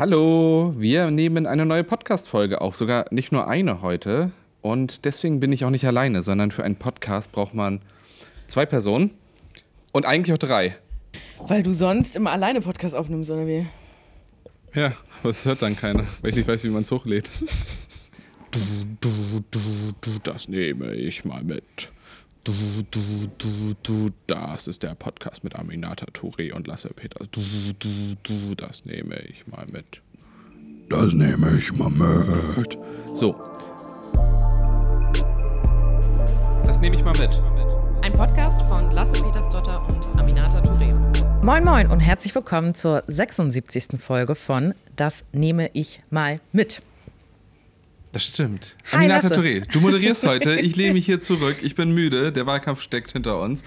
Hallo, wir nehmen eine neue Podcast-Folge auf, sogar nicht nur eine heute. Und deswegen bin ich auch nicht alleine, sondern für einen Podcast braucht man zwei Personen und eigentlich auch drei. Weil du sonst immer alleine Podcast aufnimmst, oder wie? Ja, aber es hört dann keiner, weil ich nicht weiß, wie man es hochlädt. Du, du, du, du, das nehme ich mal mit. Du, du, du, du, das ist der Podcast mit Aminata Touré und Lasse Peters. Du, du, du, das nehme ich mal mit. Das nehme ich mal mit. So. Das nehme ich mal mit. Ein Podcast von Lasse Petersdotter und Aminata Touré. Moin Moin und herzlich willkommen zur 76. Folge von Das nehme ich mal mit. Das stimmt. Hi, Aminata Lasse. Touré, du moderierst heute. Ich lehne mich hier zurück. Ich bin müde. Der Wahlkampf steckt hinter uns.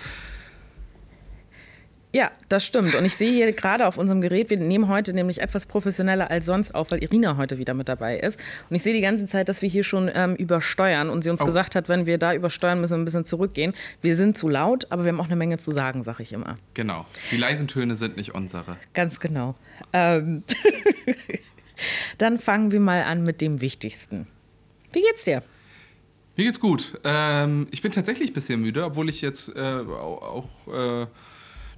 Ja, das stimmt. Und ich sehe hier gerade auf unserem Gerät, wir nehmen heute nämlich etwas professioneller als sonst auf, weil Irina heute wieder mit dabei ist. Und ich sehe die ganze Zeit, dass wir hier schon ähm, übersteuern und sie uns Oh. gesagt hat, wenn wir da übersteuern, müssen wir ein bisschen zurückgehen. Wir sind zu laut, aber wir haben auch eine Menge zu sagen, sag ich immer. Genau. Die leisen Töne sind nicht unsere. Ganz genau. Ähm Dann fangen wir mal an mit dem Wichtigsten. Wie geht's dir? Mir geht's gut. Ähm, ich bin tatsächlich ein bisschen müde, obwohl ich jetzt äh, auch. äh,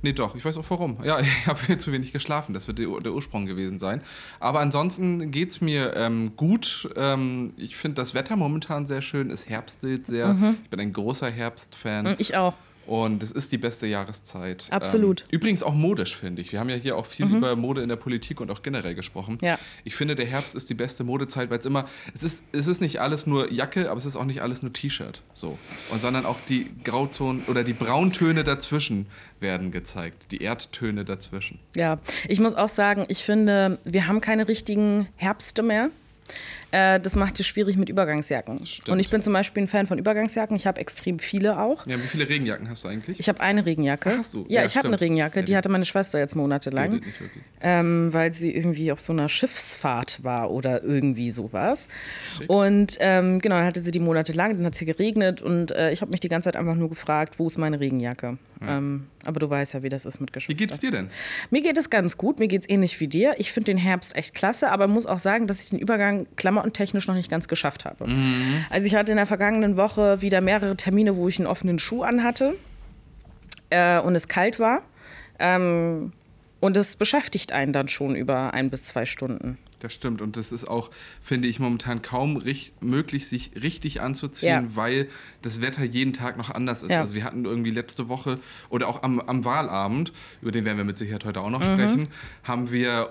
nee, doch, ich weiß auch warum. Ja, ich habe hier zu wenig geschlafen. Das wird der, der Ursprung gewesen sein. Aber ansonsten geht's mir ähm, gut. Ähm, ich finde das Wetter momentan sehr schön. Es herbstet sehr. Mhm. Ich bin ein großer Herbstfan. Ich auch. Und es ist die beste Jahreszeit. Absolut. Ähm, übrigens auch modisch, finde ich. Wir haben ja hier auch viel über Mode in der Politik und auch generell gesprochen. Ja. Ich finde, der Herbst ist die beste Modezeit, weil es immer, es ist, es ist nicht alles nur Jacke, aber es ist auch nicht alles nur T-Shirt. So. Und sondern auch die Grauzonen oder die Brauntöne dazwischen werden gezeigt. Die Erdtöne dazwischen. Ja, ich muss auch sagen, ich finde, wir haben keine richtigen Herbste mehr. Äh, das macht es schwierig mit Übergangsjacken. Stimmt. Und ich bin zum Beispiel ein Fan von Übergangsjacken. Ich habe extrem viele auch. Ja, wie viele Regenjacken hast du eigentlich? Ich habe eine Regenjacke. Ach, hast du? Ja, Ja, ich habe eine. Regenjacke. Ja, Die hatte meine Schwester jetzt monatelang. Nicht wirklich. ähm, weil sie irgendwie auf so einer Schiffsfahrt war oder irgendwie sowas. Schick. Und ähm, genau, dann hatte sie die Monate lang, dann hat es hier geregnet und äh, ich habe mich die ganze Zeit einfach nur gefragt, wo ist meine Regenjacke? Ähm, aber du weißt ja, wie das ist mit Wie Geschwistern. geht's dir denn? Mir geht es ganz gut, mir geht es ähnlich wie dir. Ich finde den Herbst echt klasse, aber muss auch sagen, dass ich den Übergang klamottentechnisch noch nicht ganz geschafft habe. Also ich hatte in der vergangenen Woche wieder mehrere Termine, wo ich einen offenen Schuh anhatte äh, und es kalt war. Ähm, und es beschäftigt einen dann schon über ein bis zwei Stunden. Das stimmt. Und das ist auch, finde ich, momentan kaum möglich, sich richtig anzuziehen, Ja. weil das Wetter jeden Tag noch anders ist. Ja. Also wir hatten irgendwie letzte Woche oder auch am, am Wahlabend, über den werden wir mit Sicherheit heute auch noch Mhm. sprechen, haben wir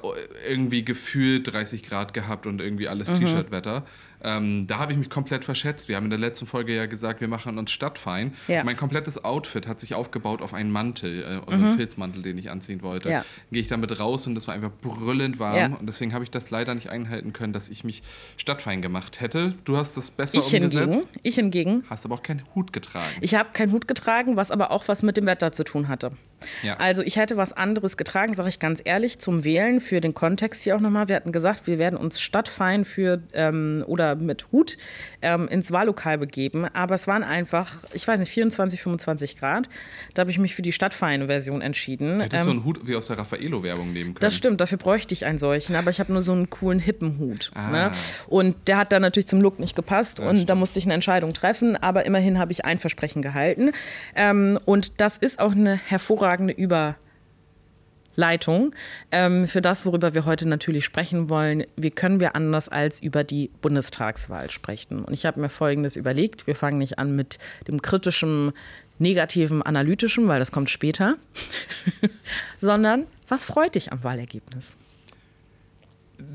irgendwie gefühlt 30 Grad gehabt und irgendwie alles Mhm. T-Shirt-Wetter. Ähm, da habe ich mich komplett verschätzt. Wir haben in der letzten Folge ja gesagt, wir machen uns stadtfein. Ja. Mein komplettes Outfit hat sich aufgebaut auf einen Mantel, äh, also einen Filzmantel, den ich anziehen wollte. Mhm. Ja. Gehe ich damit raus und das war einfach brüllend warm. Ja. Und deswegen habe ich das leider nicht einhalten können, dass ich mich stadtfein gemacht hätte. Du hast das besser Ich hingegen, umgesetzt, ich hingegen, hast aber auch keinen Hut getragen. ich habe keinen Hut getragen, was aber auch was mit dem Wetter zu tun hatte. Ja. Also ich hätte was anderes getragen, sage ich ganz ehrlich, zum Wählen, für den Kontext hier auch nochmal. Wir hatten gesagt, wir werden uns stadtfein für ähm, oder mit Hut ähm, ins Wahllokal begeben. Aber es waren einfach, ich weiß nicht, 24, 25 Grad. Da habe ich mich für die stadtfeine Version entschieden. Hättest Ähm, so einen Hut wie aus der Raffaello-Werbung nehmen können. das stimmt, dafür bräuchte ich einen solchen, aber ich habe nur so einen coolen hippen Hut. Ah. Ne? Und der hat dann natürlich zum Look nicht gepasst und da stimmt. musste ich eine Entscheidung treffen, aber immerhin habe ich ein Versprechen gehalten. Ähm, und das ist auch eine hervorragende Überleitung ähm, für das, worüber wir heute natürlich sprechen wollen. Wie können wir anders als über die Bundestagswahl sprechen? Und ich habe mir Folgendes überlegt. Wir fangen nicht an mit dem kritischen, negativen, analytischen, weil das kommt später, sondern was freut dich am Wahlergebnis?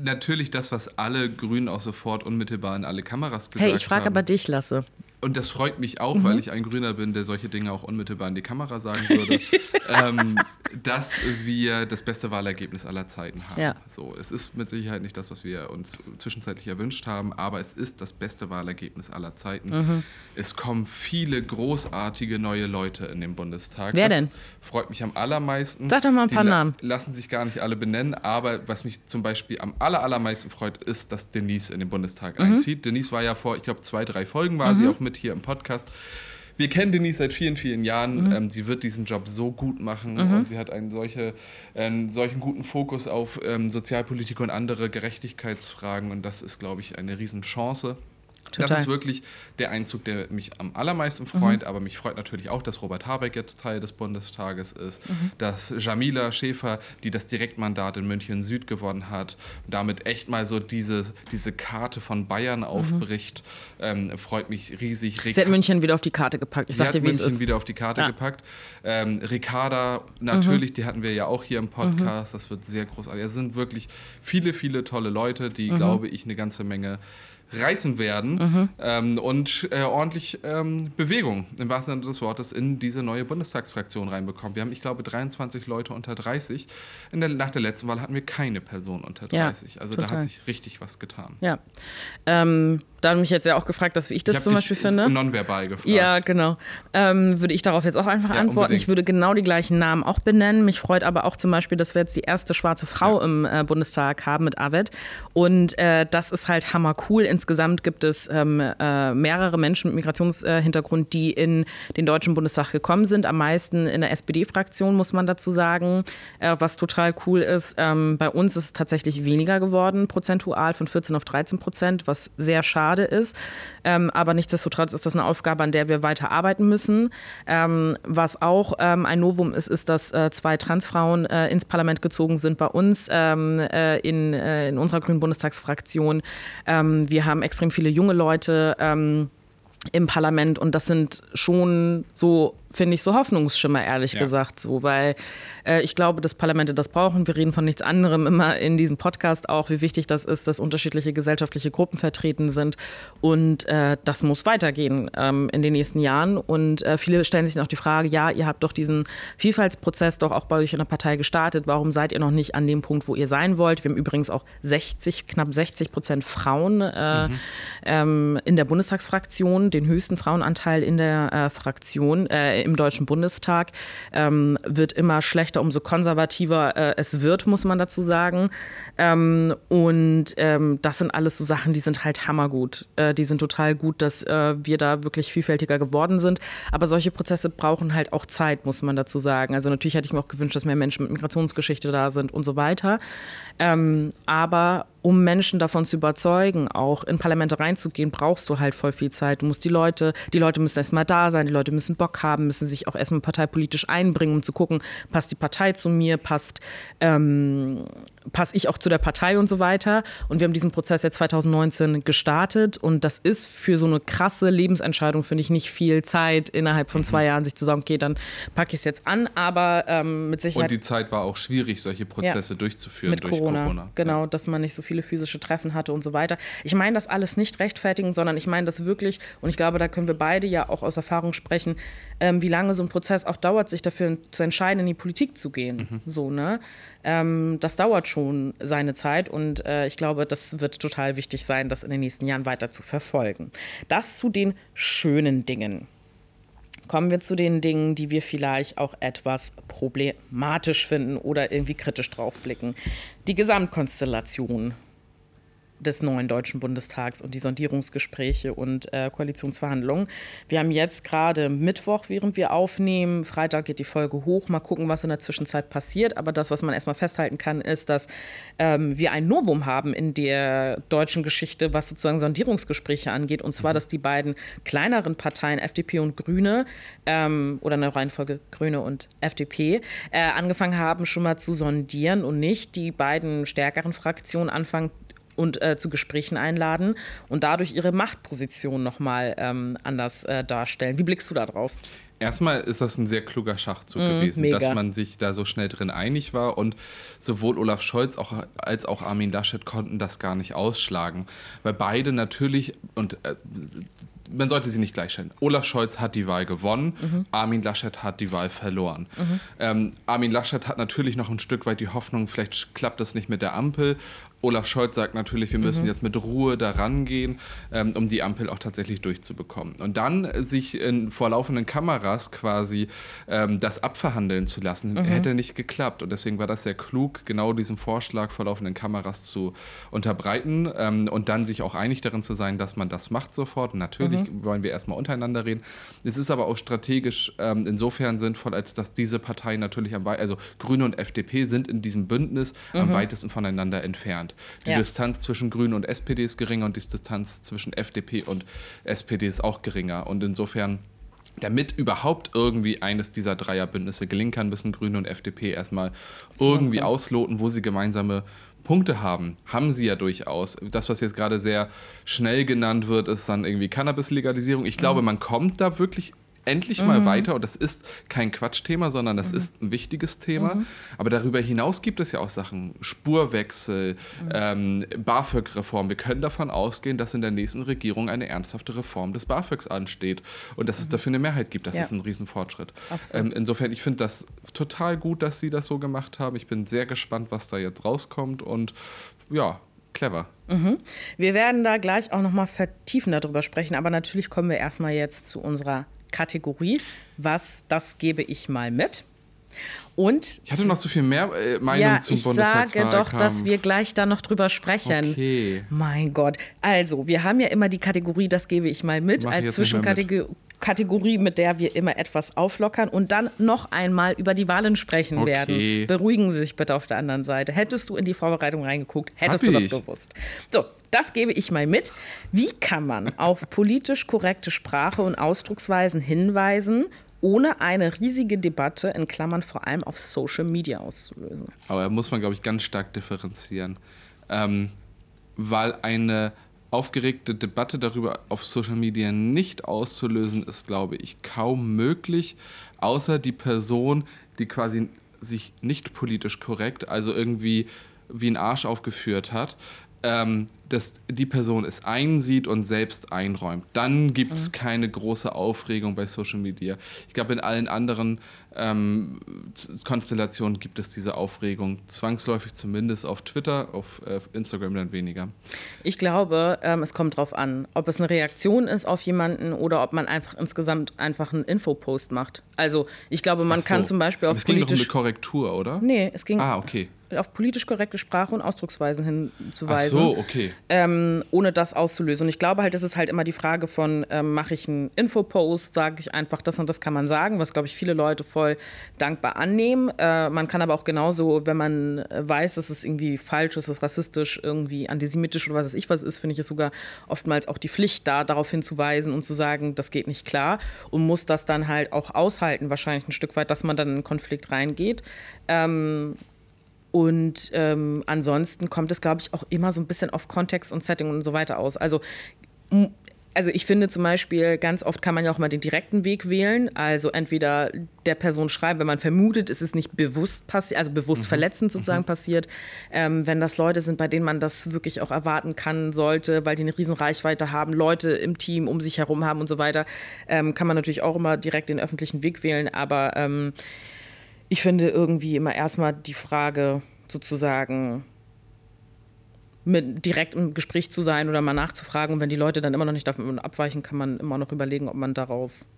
Natürlich das, was alle Grünen auch sofort unmittelbar in alle Kameras gesagt Hey, ich frage haben. aber dich, Lasse. Und das freut mich auch, Mhm. weil ich ein Grüner bin, der solche Dinge auch unmittelbar in die Kamera sagen würde, ähm, dass wir das beste Wahlergebnis aller Zeiten haben. Ja. So, es ist mit Sicherheit nicht das, was wir uns zwischenzeitlich erwünscht haben, aber es ist das beste Wahlergebnis aller Zeiten. Mhm. Es kommen viele großartige neue Leute in den Bundestag. Wer das denn? Freut mich am allermeisten. Sag doch mal ein Die paar la- Namen. Lassen sich gar nicht alle benennen, aber was mich zum Beispiel am aller, allermeisten freut, ist, dass Denise in den Bundestag Mhm. einzieht. Denise war ja vor, ich glaube, zwei, drei Folgen war sie auch mit hier im Podcast. wir kennen Denise seit vielen, vielen Jahren. Mhm. Ähm, sie wird diesen Job so gut machen Mhm. und sie hat einen solche, einen solchen guten Fokus auf ähm, Sozialpolitik und andere Gerechtigkeitsfragen und das ist, glaube ich, eine Riesenchance. Das Total. ist wirklich der Einzug, der mich am allermeisten Mhm. freut. Aber mich freut natürlich auch, dass Robert Habeck jetzt Teil des Bundestages ist, Mhm. dass Jamila Schäfer, die das Direktmandat in München Süd gewonnen hat, damit echt mal so diese, diese Karte von Bayern aufbricht. Ähm, freut mich riesig. Mhm. Sie hat München wieder auf die Karte gepackt. Ich Sie sag hat dir, wie es München ist. wieder auf die Karte Ja. gepackt. Ähm, Ricarda, natürlich, die hatten wir ja auch hier im Podcast. Das wird sehr großartig. Es sind wirklich viele, viele tolle Leute, die, glaube ich, eine ganze Menge reißen werden ähm, und äh, ordentlich ähm, Bewegung im wahrsten Sinne des Wortes in diese neue Bundestagsfraktion reinbekommen. Wir haben, ich glaube, 23 Leute unter 30. In der, nach der letzten Wahl hatten wir keine Person unter Ja, 30. also da total. hat sich richtig was getan. Ja. Ähm, da du mich jetzt ja auch gefragt hast, wie ich das ich zum Beispiel finde. nonverbal gefragt. Ja, genau. Ähm, würde ich darauf jetzt auch einfach Ja, antworten. unbedingt. Ich würde genau die gleichen Namen auch benennen. Mich freut aber auch zum Beispiel, dass wir jetzt die erste schwarze Frau Ja. im äh, Bundestag haben mit Avet. Und äh, das ist halt hammer cool. Insgesamt gibt es ähm, äh, mehrere Menschen mit Migrationshintergrund, die in den Deutschen Bundestag gekommen sind. Am meisten in der SPD-Fraktion, muss man dazu sagen. Äh, was total cool ist. Ähm, bei uns ist es tatsächlich weniger geworden, prozentual von 14 auf 13 Prozent, was sehr schade ist. Ähm, aber nichtsdestotrotz ist das eine Aufgabe, an der wir weiter arbeiten müssen. Ähm, was auch ähm, ein Novum ist, ist, dass äh, zwei Transfrauen äh, ins Parlament gezogen sind bei uns ähm, äh, in, äh, in unserer Grünen Bundestagsfraktion. Ähm, wir haben extrem viele junge Leute. Ähm, im Parlament und das sind schon so, finde ich, so Hoffnungsschimmer, ehrlich Ja. gesagt, so, weil äh, ich glaube, dass Parlamente das brauchen. Wir reden von nichts anderem immer in diesem Podcast auch, wie wichtig das ist, dass unterschiedliche gesellschaftliche Gruppen vertreten sind und äh, das muss weitergehen ähm, in den nächsten Jahren und äh, viele stellen sich noch die Frage, ja, ihr habt doch diesen Vielfaltsprozess doch auch bei euch in der Partei gestartet, warum seid ihr noch nicht an dem Punkt, wo ihr sein wollt? Wir haben übrigens auch 60, knapp 60 Prozent Frauen äh, ähm, in der Bundestagsfraktion, den höchsten Frauenanteil in der äh, Fraktion äh, im Deutschen Bundestag. Ähm, wird immer schlechter, umso konservativer äh, es wird, muss man dazu sagen. Ähm, und ähm, das sind alles so Sachen, die sind halt hammergut. Äh, die sind total gut, dass äh, wir da wirklich vielfältiger geworden sind. Aber solche Prozesse brauchen halt auch Zeit, muss man dazu sagen. Also natürlich hätte ich mir auch gewünscht, dass mehr Menschen mit Migrationsgeschichte da sind und so weiter. Ähm, aber um Menschen davon zu überzeugen, auch in Parlamente reinzugehen, brauchst du halt voll viel Zeit. Du musst die Leute, die Leute müssen erstmal da sein, die Leute müssen Bock haben, müssen sich auch erstmal parteipolitisch einbringen, um zu gucken, passt die Partei zu mir, passt, ähm, passe ich auch zu der Partei und so weiter. Und wir haben diesen Prozess jetzt 2019 gestartet und das ist für so eine krasse Lebensentscheidung, finde ich, nicht viel Zeit innerhalb von zwei Jahren, sich zu sagen, okay, dann packe ich es jetzt an, aber ähm, mit Sicherheit. Und die Zeit war auch schwierig, solche Prozesse durchzuführen Mit durch Corona. Corona. Genau, Ja. dass man nicht so viele physische Treffen hatte und so weiter. Ich meine das alles nicht rechtfertigen, sondern ich meine das wirklich, und ich glaube, da können wir beide ja auch aus Erfahrung sprechen, ähm, wie lange so ein Prozess auch dauert, sich dafür zu entscheiden, in die Politik zu gehen. Mhm. So, ne? Ähm, das dauert schon seine Zeit und äh, ich glaube, das wird total wichtig sein, das in den nächsten Jahren weiter zu verfolgen. Das zu den schönen Dingen. Kommen wir zu den Dingen, die wir vielleicht auch etwas problematisch finden oder irgendwie kritisch draufblicken. Die Gesamtkonstellation des neuen Deutschen Bundestags und die Sondierungsgespräche und äh, Koalitionsverhandlungen. Wir haben jetzt gerade Mittwoch, während wir aufnehmen. Freitag geht die Folge hoch. Mal gucken, was in der Zwischenzeit passiert. Aber das, was man erstmal festhalten kann, ist, dass ähm, wir ein Novum haben in der deutschen Geschichte, was sozusagen Sondierungsgespräche angeht. Und zwar, dass die beiden kleineren Parteien, FDP und Grüne, ähm, oder in der Reihenfolge Grüne und FDP, äh, angefangen haben, schon mal zu sondieren und nicht die beiden stärkeren Fraktionen anfangen, und äh, zu Gesprächen einladen und dadurch ihre Machtposition nochmal ähm, anders äh, darstellen. Wie blickst du da drauf? Erstmal ist das ein sehr kluger Schachzug gewesen, Mm, mega. dass man sich da so schnell drin einig war und sowohl Olaf Scholz auch, als auch Armin Laschet konnten das gar nicht ausschlagen, weil beide natürlich und äh, man sollte sie nicht gleichstellen. Olaf Scholz hat die Wahl gewonnen, Mhm. Armin Laschet hat die Wahl verloren. Ähm, Armin Laschet hat natürlich noch ein Stück weit die Hoffnung, vielleicht klappt das nicht mit der Ampel. Olaf Scholz sagt natürlich, wir müssen jetzt mit Ruhe daran gehen, ähm, um die Ampel auch tatsächlich durchzubekommen. Und dann sich in, vor laufenden Kameras quasi ähm, das abverhandeln zu lassen, hätte nicht geklappt. Und deswegen war das sehr klug, genau diesen Vorschlag vor laufenden Kameras zu unterbreiten ähm, und dann sich auch einig darin zu sein, dass man das macht sofort. Und natürlich Eigentlich wollen wir erstmal untereinander reden. Es ist aber auch strategisch ähm, insofern sinnvoll, als dass diese Parteien natürlich am weitesten, also Grüne und FDP sind in diesem Bündnis am weitesten voneinander entfernt. Die Ja. Distanz zwischen Grünen und SPD ist geringer und die Distanz zwischen FDP und SPD ist auch geringer. Und insofern damit überhaupt irgendwie eines dieser Dreierbündnisse gelingen kann, müssen Grüne und FDP erstmal irgendwie ausloten, wo sie gemeinsame Punkte haben. Haben sie ja durchaus. Das, was jetzt gerade sehr schnell genannt wird, ist dann irgendwie Cannabis-Legalisierung. Ich glaube, man kommt da wirklich endlich mal weiter und das ist kein Quatschthema, sondern das ist ein wichtiges Thema. Aber darüber hinaus gibt es ja auch Sachen, Spurwechsel, ähm, BAföG-Reform. Wir können davon ausgehen, dass in der nächsten Regierung eine ernsthafte Reform des BAföGs ansteht und dass es dafür eine Mehrheit gibt. Das Ja. ist ein Riesenfortschritt. Ähm, insofern, ich finde das total gut, dass sie das so gemacht haben. Ich bin sehr gespannt, was da jetzt rauskommt und ja, clever. Wir werden da gleich auch nochmal vertiefen darüber sprechen, aber natürlich kommen wir erstmal jetzt zu unserer Kategorie. Was, das gebe ich mal mit. Und Ich hatte noch so viel mehr äh, Meinung ja, zum ich sage doch, dass wir gleich da noch drüber sprechen. Okay. Mein Gott. Also, wir haben ja immer die Kategorie, das gebe ich mal mit, Mach als. Zwischenkategorie, Kategorie, mit der wir immer etwas auflockern und dann noch einmal über die Wahlen sprechen Okay. werden. Beruhigen Sie sich bitte auf der anderen Seite. Hättest du in die Vorbereitung reingeguckt, hättest Hab du das ich. gewusst. So, das gebe ich mal mit. Wie kann man auf politisch korrekte Sprache und Ausdrucksweisen hinweisen, ohne eine riesige Debatte, in Klammern vor allem auf Social Media auszulösen? Aber da muss man, glaube ich, ganz stark differenzieren. Ähm, weil eine aufgeregte Debatte darüber auf Social Media nicht auszulösen, ist, glaube ich, kaum möglich, außer die Person, die quasi sich nicht politisch korrekt, also irgendwie wie ein Arsch aufgeführt hat, ähm, dass die Person es einsieht und selbst einräumt. Dann gibt es keine große Aufregung bei Social Media. Ich glaube, in allen anderen ähm, Konstellationen gibt es diese Aufregung. Zwangsläufig zumindest auf Twitter, auf äh, Instagram dann weniger. Ich glaube, ähm, es kommt drauf an, ob es eine Reaktion ist auf jemanden oder ob man einfach insgesamt einfach einen Infopost macht. Also ich glaube, man Ach kann so. zum Beispiel auf Es ging doch um eine. Korrektur, oder? Nee, es ging Ah, okay. Auf politisch korrekte Sprache und Ausdrucksweisen Ach hinzuweisen. so, okay. ähm, ohne das auszulösen. Und ich glaube halt, das ist halt immer die Frage von, ähm, mache ich einen Infopost, sage ich einfach, das und das kann man sagen, was, glaube ich, viele Leute voll dankbar annehmen. Äh, man kann aber auch genauso, wenn man weiß, dass es irgendwie falsch ist, dass es rassistisch, irgendwie antisemitisch oder was weiß ich was ist, finde ich es sogar oftmals auch die Pflicht, da darauf hinzuweisen und zu sagen, das geht nicht klar und muss das dann halt auch aushalten, wahrscheinlich ein Stück weit, dass man dann in einen Konflikt reingeht. Ähm, und ähm, ansonsten kommt es, glaube ich, auch immer so ein bisschen auf Kontext und Setting und so weiter aus. Also, also ich finde zum Beispiel, ganz oft kann man ja auch mal den direkten Weg wählen. Also entweder der Person schreiben, wenn man vermutet, es ist nicht bewusst passiert, also bewusst verletzend sozusagen passiert. Ähm, wenn das Leute sind, bei denen man das wirklich auch erwarten kann sollte, weil die eine riesen Reichweite haben, Leute im Team um sich herum haben und so weiter, ähm, kann man natürlich auch immer direkt den öffentlichen Weg wählen. Aber ähm, ich finde irgendwie immer erstmal die Frage sozusagen mit direkt im Gespräch zu sein oder mal nachzufragen. Und wenn die Leute dann immer noch nicht davon abweichen, kann man immer noch überlegen, ob man daraus.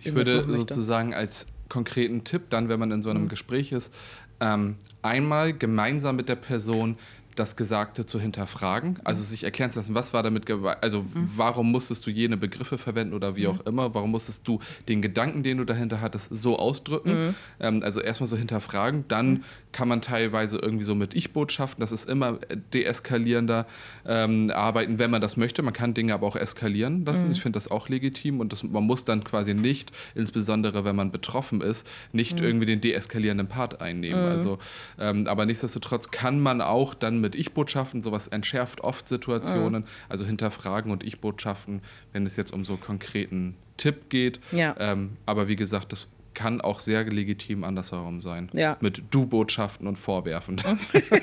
Ich würde sozusagen als konkreten Tipp, dann, wenn man in so Mhm. einem Gespräch ist, ähm, einmal gemeinsam mit der Person das Gesagte zu hinterfragen, also sich erklären zu lassen, was war damit, also Mhm. warum musstest du jene Begriffe verwenden oder wie auch immer, warum musstest du den Gedanken, den du dahinter hattest, so ausdrücken, Mhm. ähm, also erstmal so hinterfragen, dann kann man teilweise irgendwie so mit Ich-Botschaften, das ist immer deeskalierender ähm, arbeiten, wenn man das möchte, man kann Dinge aber auch eskalieren lassen, Mhm. ich finde das auch legitim und das, man muss dann quasi nicht, insbesondere wenn man betroffen ist, nicht Mhm. irgendwie den deeskalierenden Part einnehmen. Also, ähm, aber nichtsdestotrotz kann man auch dann mit Ich-Botschaften, sowas entschärft oft Situationen, also hinterfragen und Ich-Botschaften, wenn es jetzt um so konkreten Tipp geht. Ja. Ähm, aber wie gesagt, das kann auch sehr legitim andersherum sein. Ja. Mit Du-Botschaften und Vorwerfen. ist Genau,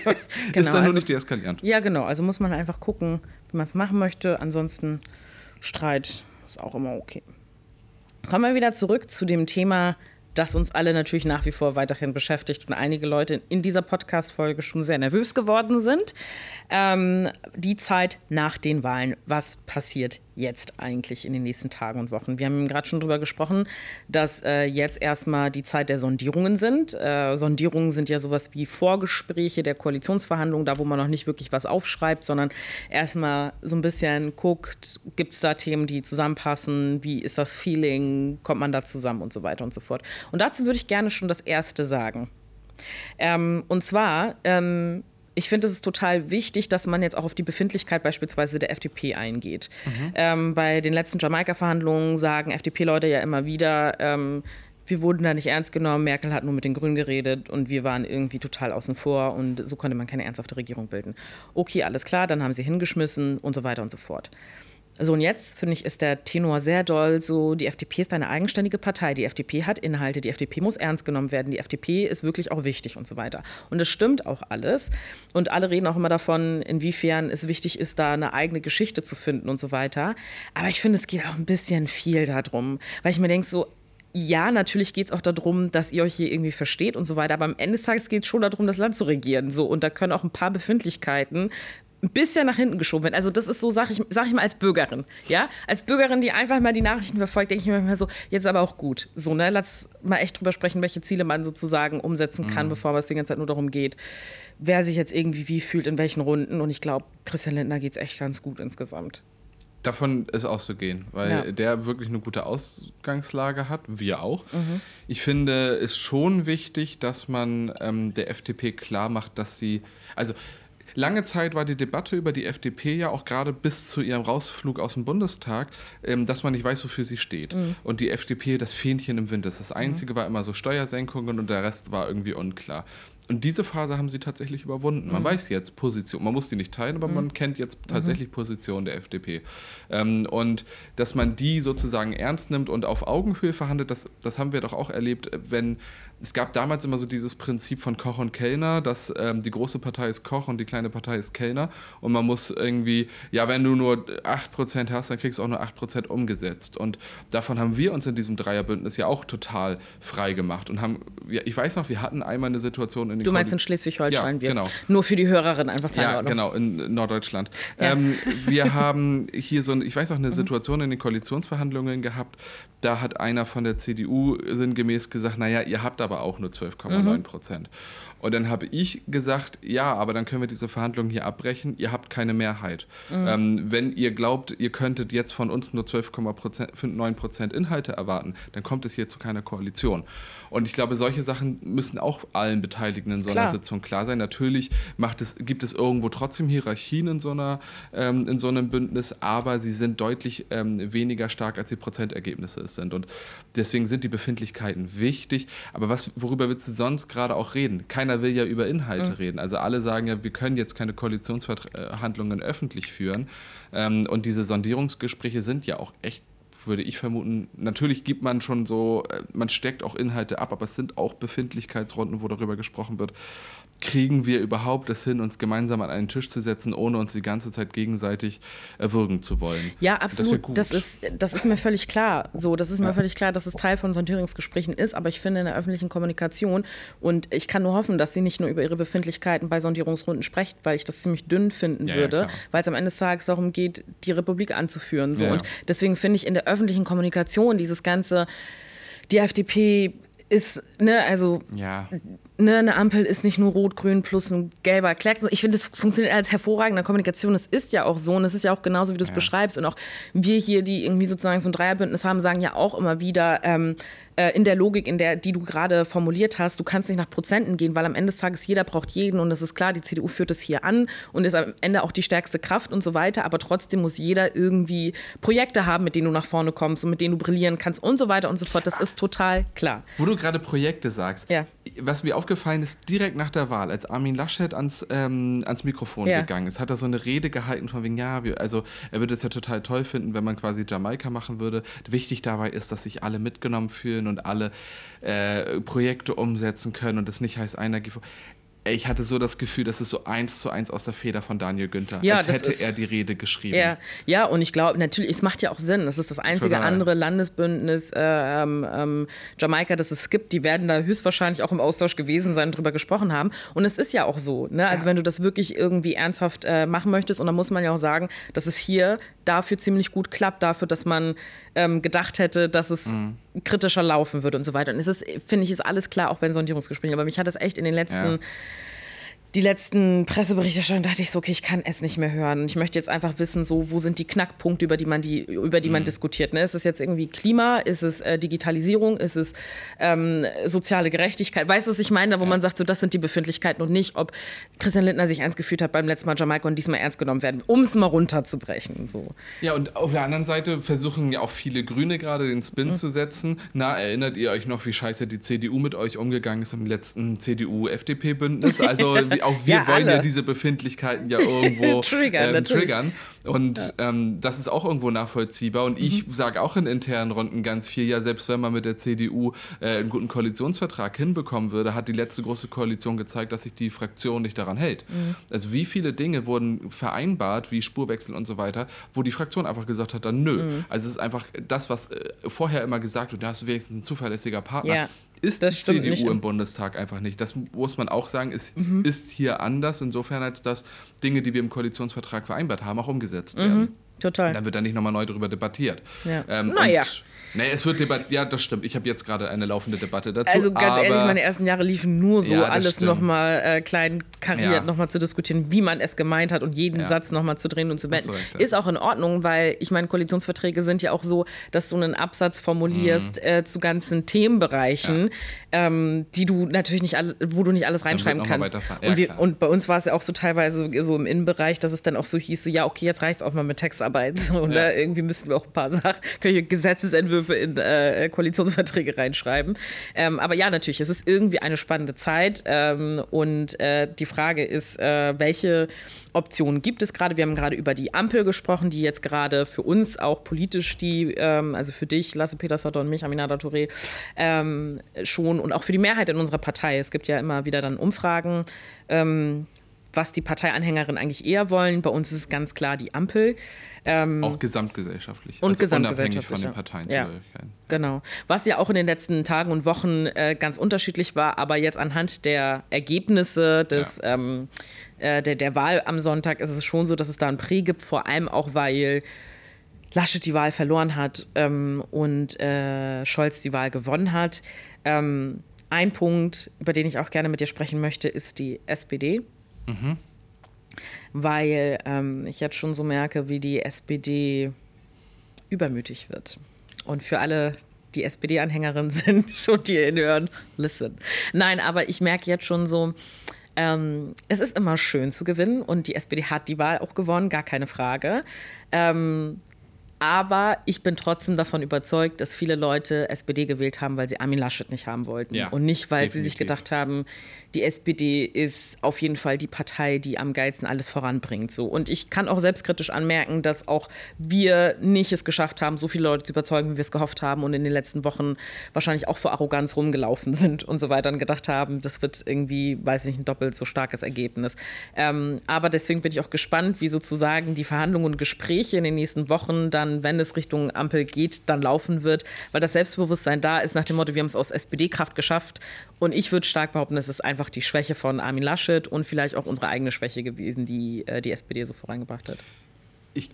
dann nur also nicht es- deeskalierend. Ja, genau. Also muss man einfach gucken, wie man es machen möchte. Ansonsten Streit ist auch immer okay. Kommen wir wieder zurück zu dem Thema, das uns alle natürlich nach wie vor weiterhin beschäftigt und einige Leute in dieser Podcast-Folge schon sehr nervös geworden sind. Ähm, die Zeit nach den Wahlen. Was passiert jetzt eigentlich in den nächsten Tagen und Wochen? Wir haben gerade schon darüber gesprochen, dass äh, jetzt erstmal die Zeit der Sondierungen sind. Äh, Sondierungen sind ja sowas wie Vorgespräche der Koalitionsverhandlungen, da wo man noch nicht wirklich was aufschreibt, sondern erstmal so ein bisschen guckt, gibt es da Themen, die zusammenpassen, wie ist das Feeling, kommt man da zusammen und so weiter und so fort. Und dazu würde ich gerne schon das Erste sagen. Ähm, und zwar ähm, ich finde, es ist total wichtig, dass man jetzt auch auf die Befindlichkeit beispielsweise der FDP eingeht. Mhm. Ähm, bei den letzten Jamaika-Verhandlungen sagen FDP-Leute ja immer wieder, ähm, wir wurden da nicht ernst genommen, Merkel hat nur mit den Grünen geredet und wir waren irgendwie total außen vor und so konnte man keine ernsthafte Regierung bilden. Okay, alles klar, dann haben sie hingeschmissen und so weiter und so fort. So, und jetzt finde ich, ist der Tenor sehr doll. So, die FDP ist eine eigenständige Partei. Die FDP hat Inhalte. Die FDP muss ernst genommen werden. Die FDP ist wirklich auch wichtig und so weiter. Und das stimmt auch alles. Und alle reden auch immer davon, inwiefern es wichtig ist, da eine eigene Geschichte zu finden und so weiter. Aber ich finde, es geht auch ein bisschen viel darum. Weil ich mir denke, so, ja, natürlich geht es auch darum, dass ihr euch hier irgendwie versteht und so weiter, aber am Ende des Tages geht es schon darum, das Land zu regieren. So, und da können auch ein paar Befindlichkeiten ein bisschen nach hinten geschoben werden. Also das ist so, sag ich, sag ich mal, als Bürgerin. Ja? Als Bürgerin, die einfach mal die Nachrichten verfolgt, denke ich mir immer so, jetzt aber auch gut. So, ne, lass mal echt drüber sprechen, welche Ziele man sozusagen umsetzen kann, mhm. bevor es die ganze Zeit nur darum geht, wer sich jetzt irgendwie wie fühlt, in welchen Runden. Und ich glaube, Christian Lindner geht es echt ganz gut insgesamt. Davon ist auszugehen, weil ja. der wirklich eine gute Ausgangslage hat, wir auch. Mhm. Ich finde es schon wichtig, dass man ähm, der FDP klar macht, dass sie, also Lange Zeit war die Debatte über die FDP ja auch gerade bis zu ihrem Rausflug aus dem Bundestag, ähm, dass man nicht weiß, wofür sie steht. Mhm. Und die FDP das Fähnchen im Wind ist. Das Einzige mhm. war immer so Steuersenkungen und der Rest war irgendwie unklar. Und diese Phase haben sie tatsächlich überwunden. Man mhm. weiß jetzt Position, man muss die nicht teilen, aber mhm. man kennt jetzt tatsächlich mhm. Position der FDP. Ähm, und dass man die sozusagen ernst nimmt und auf Augenhöhe verhandelt, das, das haben wir doch auch erlebt, wenn es gab damals immer so dieses Prinzip von Koch und Kellner, dass ähm, die große Partei ist Koch und die kleine Partei ist Kellner. Und man muss irgendwie, ja, wenn du nur 8% hast, dann kriegst du auch nur 8% umgesetzt. Und davon haben wir uns in diesem Dreierbündnis ja auch total frei gemacht. Und haben, ja, ich weiß noch, wir hatten einmal eine Situation in Du meinst in Schleswig-Holstein? Ja, genau. Nur für die Hörerin einfach zur Ja, genau, in Norddeutschland. Ja. Ähm, wir haben hier so, ein, ich weiß noch, eine mhm. Situation in den Koalitionsverhandlungen gehabt, da hat einer von der CDU sinngemäß gesagt, naja, ihr habt aber auch nur 12,9 Prozent. Mhm. Und dann habe ich gesagt, ja, aber dann können wir diese Verhandlungen hier abbrechen. Ihr habt keine Mehrheit. Mhm. Ähm, wenn ihr glaubt, ihr könntet jetzt von uns nur 12,9 Prozent Inhalte erwarten, dann kommt es hier zu keiner Koalition. Und ich glaube, solche Sachen müssen auch allen Beteiligten in so einer klar. Sitzung klar sein. Natürlich macht es, gibt es irgendwo trotzdem Hierarchien in so, einer, ähm, in so einem Bündnis, aber sie sind deutlich ähm, weniger stark, als die Prozentergebnisse es sind. Und deswegen sind die Befindlichkeiten wichtig. Aber was, worüber willst du sonst gerade auch reden? Kein keiner will ja über Inhalte mhm. reden. Also alle sagen ja, wir können jetzt keine Koalitionsverhandlungen öffentlich führen. Ähm, und diese Sondierungsgespräche sind ja auch echt würde ich vermuten, natürlich gibt man schon so, äh, man steckt auch Inhalte ab, aber es sind auch Befindlichkeitsrunden, wo darüber gesprochen wird kriegen wir überhaupt es hin, uns gemeinsam an einen Tisch zu setzen, ohne uns die ganze Zeit gegenseitig erwürgen zu wollen. Ja, absolut. Das, ist, das ist mir völlig klar. So, das ist mir ja. völlig klar, dass es Teil von Sondierungsgesprächen ist, aber ich finde in der öffentlichen Kommunikation und ich kann nur hoffen, dass sie nicht nur über ihre Befindlichkeiten bei Sondierungsrunden spricht, weil ich das ziemlich dünn finden ja, würde, ja, weil es am Ende des Tages darum geht, die Republik anzuführen. So. Und deswegen finde ich in der öffentlichen Kommunikation dieses ganze, die FDP ist, ne, also ja ne, eine Ampel ist nicht nur rot, grün plus ein gelber Kleck. Ich finde, das funktioniert als hervorragende Kommunikation. Es ist ja auch so und es ist ja auch genauso, wie du es ja. beschreibst. Und auch wir hier, die irgendwie sozusagen so ein Dreierbündnis haben, sagen ja auch immer wieder, ähm, äh, in der Logik, in der, die du gerade formuliert hast, du kannst nicht nach Prozenten gehen, weil am Ende des Tages jeder braucht jeden und das ist klar, die CDU führt es hier an und ist am Ende auch die stärkste Kraft und so weiter, aber trotzdem muss jeder irgendwie Projekte haben, mit denen du nach vorne kommst und mit denen du brillieren kannst und so weiter und so fort. Das ist total klar. Wo du gerade Projekte sagst, ja. Was mir aufgefallen ist, direkt nach der Wahl, als Armin Laschet ans, ähm, ans Mikrofon ja. gegangen ist, hat er so eine Rede gehalten von wegen, ja, wir, also er würde es ja total toll finden, wenn man quasi Jamaika machen würde. Wichtig dabei ist, dass sich alle mitgenommen fühlen und alle äh, Projekte umsetzen können und das nicht heißt, einer gibt. Ich hatte so das Gefühl, das ist so eins zu eins aus der Feder von Daniel Günther. Ja, als hätte ist- er die Rede geschrieben. Ja, ja, und ich glaube, natürlich, es macht ja auch Sinn. Das ist das einzige Total. andere Landesbündnis äh, ähm, ähm, Jamaika, das es gibt. Die werden da höchstwahrscheinlich auch im Austausch gewesen sein und drüber gesprochen haben. Und es ist ja auch so. Ne? Also, wenn du das wirklich irgendwie ernsthaft äh, machen möchtest, und da muss man ja auch sagen, dass es hier dafür ziemlich gut klappt, dafür, dass man ähm, gedacht hätte, dass es Mhm. kritischer laufen würde und so weiter. Und es ist, finde ich, ist alles klar, auch bei Sondierungsgesprächen. Aber mich hat das echt in den letzten. Ja. Die letzten Presseberichterstattungen dachte ich so, okay, ich kann es nicht mehr hören. Ich möchte jetzt einfach wissen, so, wo sind die Knackpunkte, über die man, die, über die man diskutiert. Ne? Ist es jetzt irgendwie Klima? Ist es äh, Digitalisierung? Ist es ähm, soziale Gerechtigkeit? Weißt du, was ich meine? Da, wo man sagt, so, das sind die Befindlichkeiten und nicht, ob Christian Lindner sich ernst gefühlt hat beim letzten Mal Jamaika und diesmal ernst genommen werden, um es mal runterzubrechen. So. Ja, und auf der anderen Seite versuchen ja auch viele Grüne gerade den Spin zu setzen. Na, erinnert ihr euch noch, wie scheiße die CDU mit euch umgegangen ist im letzten CDU-FDP-Bündnis? Also wie- auch wir Ja, wollen ja alle. diese Befindlichkeiten ja irgendwo Triggern, ähm, natürlich. triggern. Und ähm, das ist auch irgendwo nachvollziehbar. Und ich Mhm. sage auch in internen Runden ganz viel, ja, selbst wenn man mit der CDU äh, einen guten Koalitionsvertrag hinbekommen würde, hat die letzte große Koalition gezeigt, dass sich die Fraktion nicht daran hält. Mhm. Also wie viele Dinge wurden vereinbart, wie Spurwechsel und so weiter, wo die Fraktion einfach gesagt hat, dann nö. Mhm. Also es ist einfach das, was äh, vorher immer gesagt wird, da hast du wenigstens ein zuverlässiger Partner. Ja, ist das die CDU nicht. im Bundestag einfach nicht. Das muss man auch sagen, ist, Mhm. ist hier anders, insofern als dass Dinge, die wir im Koalitionsvertrag vereinbart haben, auch umgesetzt werden. Total. Dann wird da nicht nochmal neu darüber debattiert. Ja. Ähm, Naja. und- Nee, es wird debattiert. Ja, das stimmt. Ich habe jetzt gerade eine laufende Debatte dazu. Also ganz aber ehrlich, meine ersten Jahre liefen nur so, Ja, alles nochmal äh, klein kariert, Ja. nochmal zu diskutieren, wie man es gemeint hat und jeden Ja. Satz nochmal zu drehen und zu wenden. ja. Ist auch in Ordnung, weil ich meine, Koalitionsverträge sind ja auch so, dass du einen Absatz formulierst äh, zu ganzen Themenbereichen, ähm, die du natürlich nicht alle, wo du nicht alles reinschreiben kannst. Ja, und, wir, und bei uns war es ja auch so teilweise so im Innenbereich, dass es dann auch so hieß, so ja, okay, jetzt reicht es auch mal mit Textarbeit. So, ne? Irgendwie müssten wir auch ein paar Sachen, können Gesetzesentwürfe in äh, Koalitionsverträge reinschreiben. Ähm, aber ja, natürlich, es ist irgendwie eine spannende Zeit. Ähm, und äh, die Frage ist, äh, welche Optionen gibt es gerade? Wir haben gerade über die Ampel gesprochen, die jetzt gerade für uns auch politisch die, ähm, also für dich, Lasse Petersotter und mich, Aminata Touré, schon und auch für die Mehrheit in unserer Partei. Es gibt ja immer wieder dann Umfragen. Was die Parteianhängerinnen eigentlich eher wollen. Bei uns ist es ganz klar die Ampel. Ähm, auch gesamtgesellschaftlich. und also unabhängig gesamtgesellschaftlich, von den ja. Parteienzugehörigkeiten. Genau. Was ja auch in den letzten Tagen und Wochen äh, ganz unterschiedlich war, aber jetzt anhand der Ergebnisse des, ähm, äh, der, der Wahl am Sonntag ist es schon so, dass es da ein Prä gibt, vor allem auch, weil Laschet die Wahl verloren hat ähm, und äh, Scholz die Wahl gewonnen hat. Ähm, ein Punkt, über den ich auch gerne mit dir sprechen möchte, ist die SPD. Weil ähm, ich jetzt schon so merke, wie die SPD übermütig wird. Und für alle, die SPD-Anhängerinnen sind, schon die in hören, listen. Nein, aber ich merke jetzt schon so, ähm, es ist immer schön zu gewinnen und die SPD hat die Wahl auch gewonnen, gar keine Frage. Ähm, aber ich bin trotzdem davon überzeugt, dass viele Leute SPD gewählt haben, weil sie Armin Laschet nicht haben wollten. Ja, und nicht, weil sie sich definitiv. gedacht haben, die SPD ist auf jeden Fall die Partei, die am geilsten alles voranbringt. So. Und ich kann auch selbstkritisch anmerken, dass auch wir nicht es geschafft haben, so viele Leute zu überzeugen, wie wir es gehofft haben und in den letzten Wochen wahrscheinlich auch vor Arroganz rumgelaufen sind und so weiter und gedacht haben, das wird irgendwie, weiß nicht, ein doppelt so starkes Ergebnis. Ähm, aber deswegen bin ich auch gespannt, wie sozusagen die Verhandlungen und Gespräche in den nächsten Wochen dann, wenn es Richtung Ampel geht, dann laufen wird, weil das Selbstbewusstsein da ist nach dem Motto, wir haben es aus SPD-Kraft geschafft. Und ich würde stark behaupten, es ist einfach die Schwäche von Armin Laschet und vielleicht auch unsere eigene Schwäche gewesen, die äh, die SPD so vorangebracht hat. ich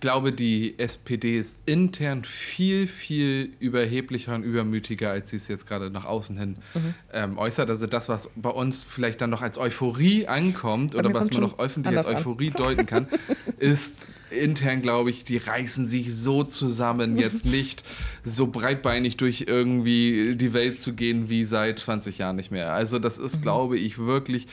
glaube, die SPD ist intern viel, viel überheblicher und übermütiger, als sie es jetzt gerade nach außen hin Mhm. ähm, äußert. Also das, was bei uns vielleicht dann noch als Euphorie ankommt oder was man noch öffentlich als anders an. Euphorie deuten kann, ist intern, glaube ich, die reißen sich so zusammen, jetzt nicht so breitbeinig durch irgendwie die Welt zu gehen wie seit 20 Jahren nicht mehr. Also das Mhm. ist, glaube ich, wirklich,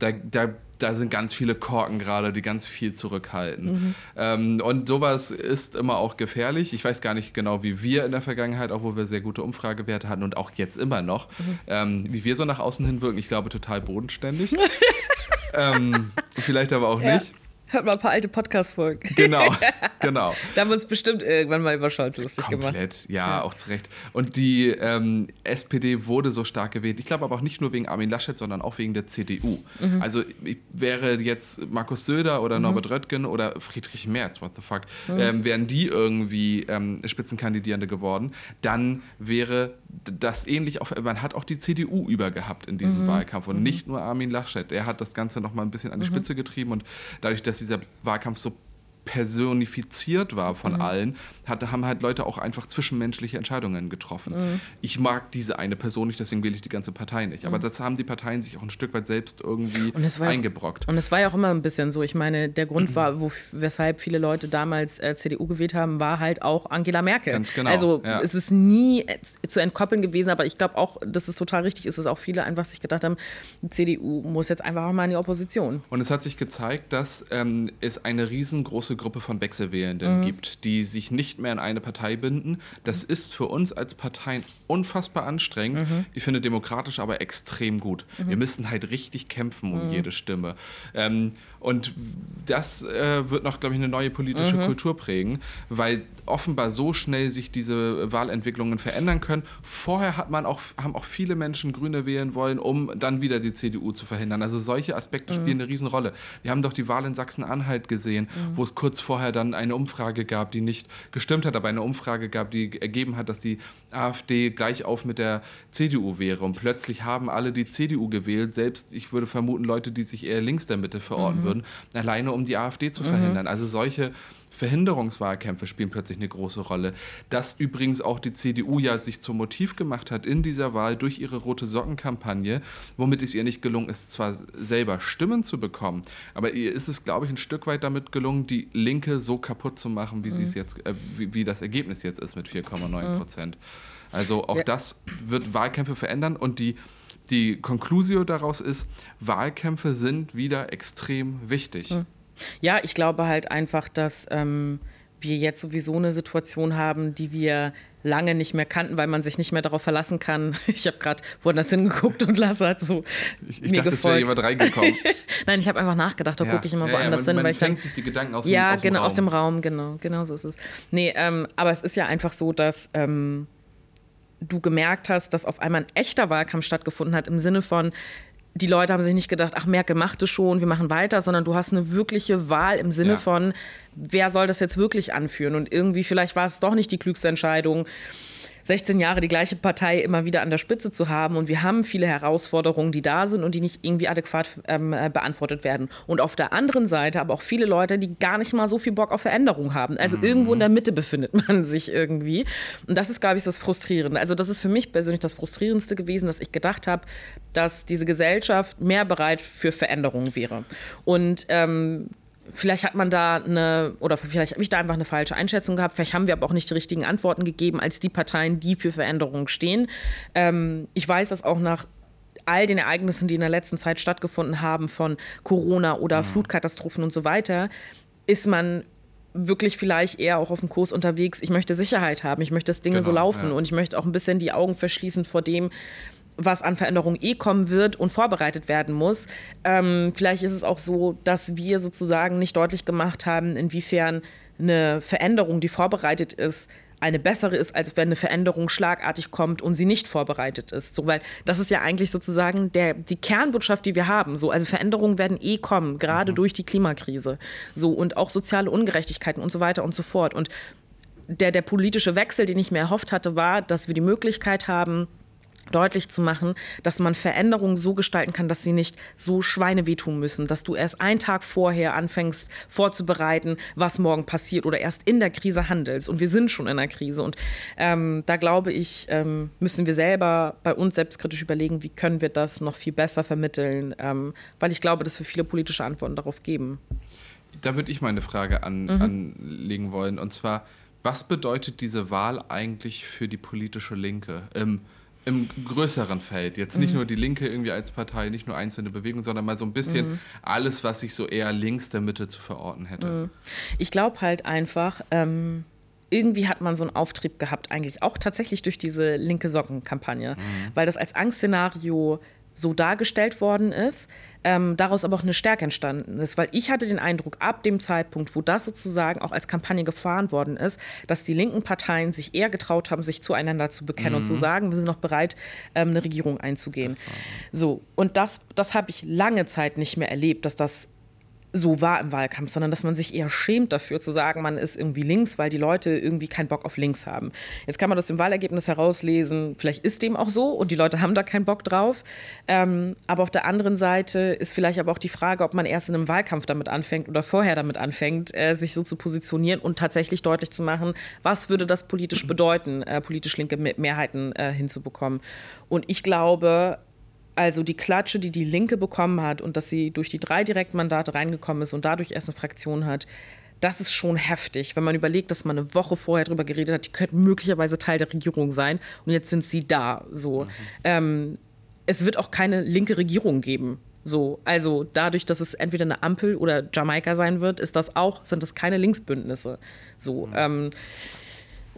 da, da, da sind ganz viele Korken gerade, die ganz viel zurückhalten. Mhm. Ähm, und sowas ist immer auch gefährlich. Ich weiß gar nicht genau, wie wir in der Vergangenheit, auch wo wir sehr gute Umfragewerte hatten und auch jetzt immer noch, Mhm. ähm, wie wir so nach außen hin wirken. Ich glaube, total bodenständig. ähm, vielleicht aber auch Ja. nicht. Hört mal ein paar alte Podcast-Folgen. Genau, genau. da haben wir uns bestimmt irgendwann mal über Scholz lustig Komplett, gemacht. Komplett, ja, ja, auch zu Recht. Und die ähm, SPD wurde so stark gewählt. Ich glaube aber auch nicht nur wegen Armin Laschet, sondern auch wegen der CDU. Mhm. Also wäre jetzt Markus Söder oder mhm. Norbert Röttgen oder Friedrich Merz, what the fuck, mhm. ähm, wären die irgendwie ähm, Spitzenkandidierende geworden, dann wäre das ähnlich, auf, man hat auch die CDU übergehabt in diesem mhm. Wahlkampf und mhm. nicht nur Armin Laschet. Er hat das Ganze noch mal ein bisschen an die mhm. Spitze getrieben und dadurch, dass dieser Wahlkampf so personifiziert war von mhm. allen, hatte, haben halt Leute auch einfach zwischenmenschliche Entscheidungen getroffen. Mhm. Ich mag diese eine Person nicht, deswegen wähle ich die ganze Partei nicht. Aber mhm. das haben die Parteien sich auch ein Stück weit selbst irgendwie und eingebrockt. und es war ja auch immer ein bisschen so. Ich meine, der Grund war, wo, weshalb viele Leute damals äh, CDU gewählt haben, war halt auch Angela Merkel. Ganz genau. Also ja. es ist nie zu entkoppeln gewesen, aber ich glaube auch, dass es total richtig ist, dass auch viele einfach sich gedacht haben, die CDU muss jetzt einfach auch mal in die Opposition. Und es hat sich gezeigt, dass ähm, es eine riesengroße Gruppe von Wechselwählenden mhm. gibt, die sich nicht mehr in eine Partei binden. Das ist für uns als Parteien unfassbar anstrengend. Mhm. Ich finde demokratisch aber extrem gut. Mhm. Wir müssen halt richtig kämpfen um mhm. jede Stimme. Ähm, und das äh, wird noch, glaube ich, eine neue politische mhm. Kultur prägen, weil offenbar so schnell sich diese Wahlentwicklungen verändern können. Vorher hat man auch, haben auch viele Menschen Grüne wählen wollen, um dann wieder die CDU zu verhindern. Also solche Aspekte spielen eine Riesenrolle. Wir haben doch die Wahl in Sachsen-Anhalt gesehen, wo es kurz vorher dann eine Umfrage gab, die nicht gestimmt hat, aber eine Umfrage gab, die ergeben hat, dass die AfD gleich auf mit der CDU wäre. Und plötzlich haben alle die CDU gewählt, selbst ich würde vermuten, Leute, die sich eher links der Mitte verorten mhm. würden, alleine um die AfD zu mhm. verhindern. Also solche Verhinderungswahlkämpfe spielen plötzlich eine große Rolle. Dass übrigens auch die CDU ja sich zum Motiv gemacht hat in dieser Wahl durch ihre rote Socken-Kampagne, womit es ihr nicht gelungen ist, zwar selber Stimmen zu bekommen, aber ihr ist es, glaube ich, ein Stück weit damit gelungen, die Linke so kaputt zu machen, wie mhm. sie es jetzt, äh, wie, wie, das Ergebnis jetzt ist mit 4,9 Prozent. Mhm. Also auch ja. das wird Wahlkämpfe verändern und die die Conclusio daraus ist, Wahlkämpfe sind wieder extrem wichtig. Mhm. Ja, ich glaube halt einfach, dass ähm, wir jetzt sowieso eine Situation haben, die wir lange nicht mehr kannten, weil man sich nicht mehr darauf verlassen kann. Ich habe gerade woanders hingeguckt und Lasse hat so. Ich, ich dachte, es wäre jemand reingekommen. Nein, ich habe einfach nachgedacht, da ja. gucke ich immer ja, woanders ja, man, hin. Man weil ich sich die Gedanken aus, ja, dem, aus genau, dem Raum. aus dem Raum, genau, genau so ist es. Nee, ähm, aber es ist ja einfach so, dass. Ähm, du gemerkt hast, dass auf einmal ein echter Wahlkampf stattgefunden hat, im Sinne von, die Leute haben sich nicht gedacht, ach, Merkel macht es schon, wir machen weiter, sondern du hast eine wirkliche Wahl im Sinne ja. von, wer soll das jetzt wirklich anführen? Und irgendwie, vielleicht war es doch nicht die klügste Entscheidung, 16 Jahre die gleiche Partei immer wieder an der Spitze zu haben. Und wir haben viele Herausforderungen, die da sind und die nicht irgendwie adäquat ähm, äh, beantwortet werden. Und auf der anderen Seite aber auch viele Leute, die gar nicht mal so viel Bock auf Veränderung haben. Also mhm. irgendwo in der Mitte befindet man sich irgendwie. Und das ist, glaube ich, das Frustrierende. Also das ist für mich persönlich das Frustrierendste gewesen, dass ich gedacht habe, dass diese Gesellschaft mehr bereit für Veränderungen wäre. Und ähm, vielleicht hat man da eine, oder vielleicht habe ich da einfach eine falsche Einschätzung gehabt, vielleicht haben wir aber auch nicht die richtigen Antworten gegeben als die Parteien, die für Veränderungen stehen. Ähm, ich weiß, dass auch nach all den Ereignissen, die in der letzten Zeit stattgefunden haben, von Corona oder mhm. Flutkatastrophen und so weiter, ist man wirklich vielleicht eher auch auf dem Kurs unterwegs. Ich möchte Sicherheit haben, ich möchte, dass Dinge genau, so laufen ja. und ich möchte auch ein bisschen die Augen verschließen vor dem, was an Veränderungen eh kommen wird und vorbereitet werden muss. Ähm, vielleicht ist es auch so, dass wir sozusagen nicht deutlich gemacht haben, inwiefern eine Veränderung, die vorbereitet ist, eine bessere ist, als wenn eine Veränderung schlagartig kommt und sie nicht vorbereitet ist. So, weil das ist ja eigentlich sozusagen der, die Kernbotschaft, die wir haben. So, also Veränderungen werden eh kommen, gerade mhm. durch die Klimakrise. So, und auch soziale Ungerechtigkeiten und so weiter und so fort. Und der, der politische Wechsel, den ich mir erhofft hatte, war, dass wir die Möglichkeit haben, deutlich zu machen, dass man Veränderungen so gestalten kann, dass sie nicht so Schweine wehtun müssen, dass du erst einen Tag vorher anfängst vorzubereiten, was morgen passiert oder erst in der Krise handelst. Und wir sind schon in der Krise. Und ähm, da glaube ich, ähm, müssen wir selber bei uns selbstkritisch überlegen, wie können wir das noch viel besser vermitteln, ähm, weil ich glaube, dass wir viele politische Antworten darauf geben. Da würde ich meine Frage an, mhm. anlegen wollen. Und zwar, was bedeutet diese Wahl eigentlich für die politische Linke? Ähm, im größeren Feld. Jetzt nicht mhm. nur die Linke irgendwie als Partei, nicht nur einzelne Bewegungen, sondern mal so ein bisschen mhm. alles, was sich so eher links der Mitte zu verorten hätte. Mhm. Ich glaube halt einfach, ähm, irgendwie hat man so einen Auftrieb gehabt, eigentlich auch tatsächlich durch diese linke Socken-Kampagne, mhm. weil das als Angstszenario so dargestellt worden ist, ähm, daraus aber auch eine Stärke entstanden ist. Weil ich hatte den Eindruck, ab dem Zeitpunkt, wo das sozusagen auch als Kampagne gefahren worden ist, dass die linken Parteien sich eher getraut haben, sich zueinander zu bekennen mhm. und zu mhm. sagen, wir sind noch bereit, ähm, eine Regierung einzugehen. So, und das, das habe ich lange Zeit nicht mehr erlebt, dass das so war im Wahlkampf, sondern dass man sich eher schämt dafür zu sagen, man ist irgendwie links, weil die Leute irgendwie keinen Bock auf links haben. Jetzt kann man das im Wahlergebnis herauslesen, vielleicht ist dem auch so und die Leute haben da keinen Bock drauf. Ähm, aber auf der anderen Seite ist vielleicht aber auch die Frage, ob man erst in einem Wahlkampf damit anfängt oder vorher damit anfängt, äh, sich so zu positionieren und tatsächlich deutlich zu machen, was würde das politisch bedeuten, äh, politisch linke Mehrheiten äh, hinzubekommen. Und ich glaube, also die Klatsche, die die Linke bekommen hat und dass sie durch die drei Direktmandate reingekommen ist und dadurch erst eine Fraktion hat, das ist schon heftig, wenn man überlegt, dass man eine Woche vorher darüber geredet hat, die könnten möglicherweise Teil der Regierung sein und jetzt sind sie da. So, mhm. ähm, es wird auch keine linke Regierung geben. So, also dadurch, dass es entweder eine Ampel oder Jamaika sein wird, ist das auch, sind das keine Linksbündnisse. So, mhm. ähm,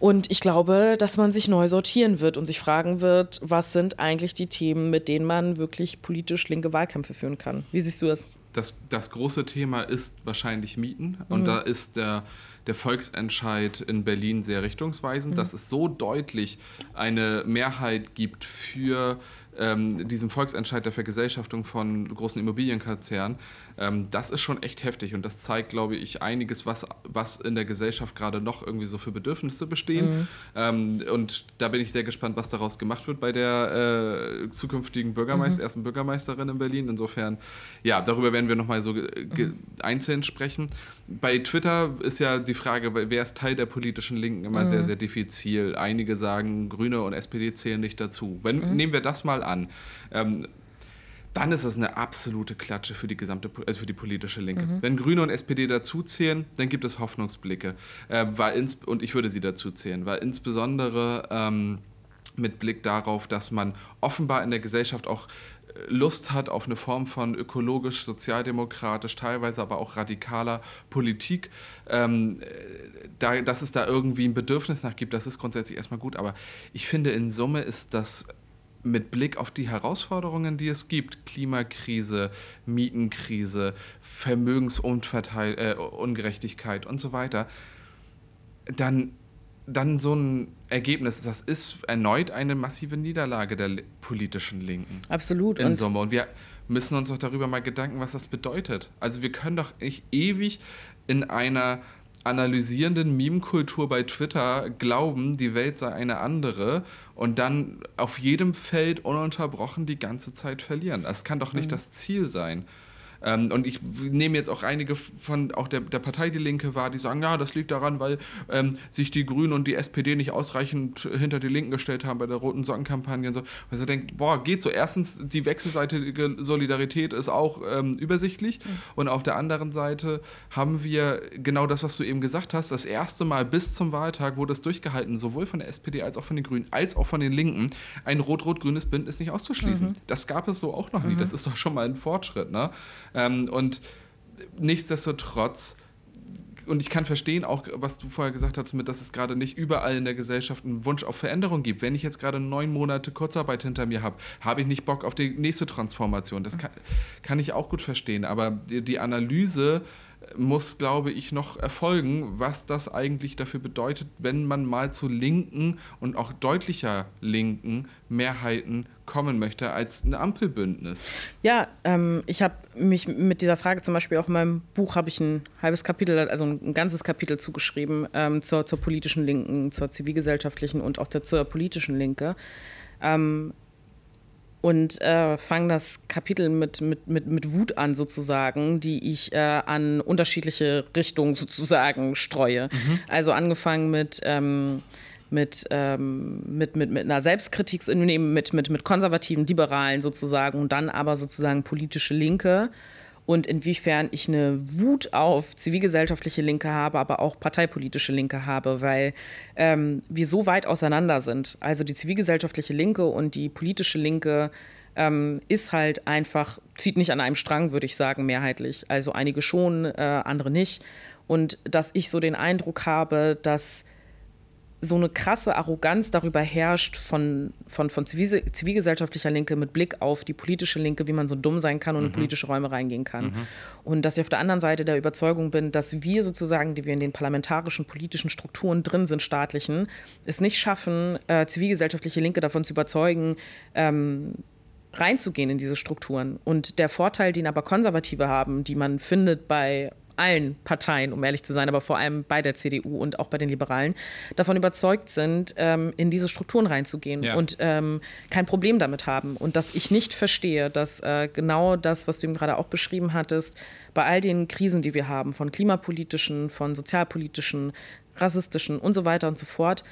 und ich glaube, dass man sich neu sortieren wird und sich fragen wird, was sind eigentlich die Themen, mit denen man wirklich politisch linke Wahlkämpfe führen kann. Wie siehst du das? Das, das große Thema ist wahrscheinlich Mieten. Und mhm. da ist der, der Volksentscheid in Berlin sehr richtungsweisend, mhm. dass es so deutlich eine Mehrheit gibt für ähm, diesem Volksentscheid der Vergesellschaftung von großen Immobilienkonzernen, ähm, das ist schon echt heftig und das zeigt, glaube ich, einiges, was, was in der Gesellschaft gerade noch irgendwie so für Bedürfnisse bestehen. Mhm. Ähm, und da bin ich sehr gespannt, was daraus gemacht wird bei der äh, zukünftigen Bürgermeister, mhm. ersten Bürgermeisterin in Berlin. Insofern, ja, darüber werden wir nochmal so mhm. einzeln sprechen. Bei Twitter ist ja die Frage, wer ist Teil der politischen Linken, immer sehr, mhm. sehr diffizil. Einige sagen, Grüne und SPD zählen nicht dazu. Wenn, mhm. Nehmen wir das mal an. Ähm, dann ist es eine absolute Klatsche für die gesamte, also für die politische Linke. Mhm. Wenn Grüne und SPD dazuzählen, dann gibt es Hoffnungsblicke. Äh, war ins, und ich würde sie dazuzählen, weil insbesondere ähm, mit Blick darauf, dass man offenbar in der Gesellschaft auch äh, Lust hat auf eine Form von ökologisch, sozialdemokratisch, teilweise aber auch radikaler Politik. Ähm, äh, da, dass es da irgendwie ein Bedürfnis nach gibt, das ist grundsätzlich erstmal gut. Aber ich finde, in Summe ist das mit Blick auf die Herausforderungen, die es gibt, Klimakrise, Mietenkrise, Vermögensungerechtigkeit äh, und so weiter, dann, dann so ein Ergebnis, das ist erneut eine massive Niederlage der politischen Linken. Absolut. In Summe. Und wir müssen uns doch darüber mal Gedanken, was das bedeutet. Also wir können doch nicht ewig in einer analysierenden Meme-Kultur bei Twitter glauben, die Welt sei eine andere und dann auf jedem Feld ununterbrochen die ganze Zeit verlieren. Das kann doch nicht mhm. das Ziel sein. Ähm, und ich nehme jetzt auch einige von auch der, der Partei Die Linke wahr, die sagen, ja, das liegt daran, weil ähm, sich die Grünen und die SPD nicht ausreichend hinter die Linken gestellt haben bei der roten Sockenkampagne und so. Weil so denkt, boah, geht so. Erstens, die wechselseitige Solidarität ist auch ähm, übersichtlich. Mhm. Und auf der anderen Seite haben wir genau das, was du eben gesagt hast, das erste Mal bis zum Wahltag wurde es durchgehalten, sowohl von der SPD als auch von den Grünen, als auch von den Linken, ein rot-rot-grünes Bündnis nicht auszuschließen. Mhm. Das gab es so auch noch nie. Mhm. Das ist doch schon mal ein Fortschritt. Ne? Ähm, und nichtsdestotrotz, und ich kann verstehen auch, was du vorher gesagt hast, mit, dass es gerade nicht überall in der Gesellschaft einen Wunsch auf Veränderung gibt. Wenn ich jetzt gerade neun Monate Kurzarbeit hinter mir habe, habe ich nicht Bock auf die nächste Transformation. Das kann, kann ich auch gut verstehen. Aber die, die Analyse muss, glaube ich, noch erfolgen, was das eigentlich dafür bedeutet, wenn man mal zu linken und auch deutlicher linken Mehrheiten kommen möchte als ein Ampelbündnis. Ja, ähm, ich habe mich mit dieser Frage zum Beispiel auch in meinem Buch habe ich ein halbes Kapitel, also ein ganzes Kapitel zugeschrieben ähm, zur, zur politischen Linken, zur zivilgesellschaftlichen und auch der, zur politischen Linke. Ähm, und äh, fange das Kapitel mit, mit, mit, mit Wut an, sozusagen, die ich äh, an unterschiedliche Richtungen sozusagen streue. Mhm. Also angefangen mit. Ähm, mit, ähm, mit, mit, mit einer Selbstkritik, mit, mit, mit konservativen Liberalen sozusagen und dann aber sozusagen politische Linke und inwiefern ich eine Wut auf zivilgesellschaftliche Linke habe, aber auch parteipolitische Linke habe, weil ähm, wir so weit auseinander sind. Also die zivilgesellschaftliche Linke und die politische Linke ähm, ist halt einfach, zieht nicht an einem Strang, würde ich sagen, mehrheitlich. Also einige schon, äh, andere nicht. Und dass ich so den Eindruck habe, dass so eine krasse Arroganz darüber herrscht von, von, von zivil, zivilgesellschaftlicher Linke mit Blick auf die politische Linke, wie man so dumm sein kann und mhm. in politische Räume reingehen kann. Mhm. Und dass ich auf der anderen Seite der Überzeugung bin, dass wir sozusagen, die wir in den parlamentarischen politischen Strukturen drin sind, staatlichen, es nicht schaffen, äh, zivilgesellschaftliche Linke davon zu überzeugen, ähm, reinzugehen in diese Strukturen. Und der Vorteil, den aber Konservative haben, die man findet bei allen Parteien, um ehrlich zu sein, aber vor allem bei der CDU und auch bei den Liberalen, davon überzeugt sind, ähm, in diese Strukturen reinzugehen ja. und ähm, kein Problem damit haben. Und dass ich nicht verstehe, dass äh, genau das, was du eben gerade auch beschrieben hattest, bei all den Krisen, die wir haben, von klimapolitischen, von sozialpolitischen, rassistischen und so weiter und so fort,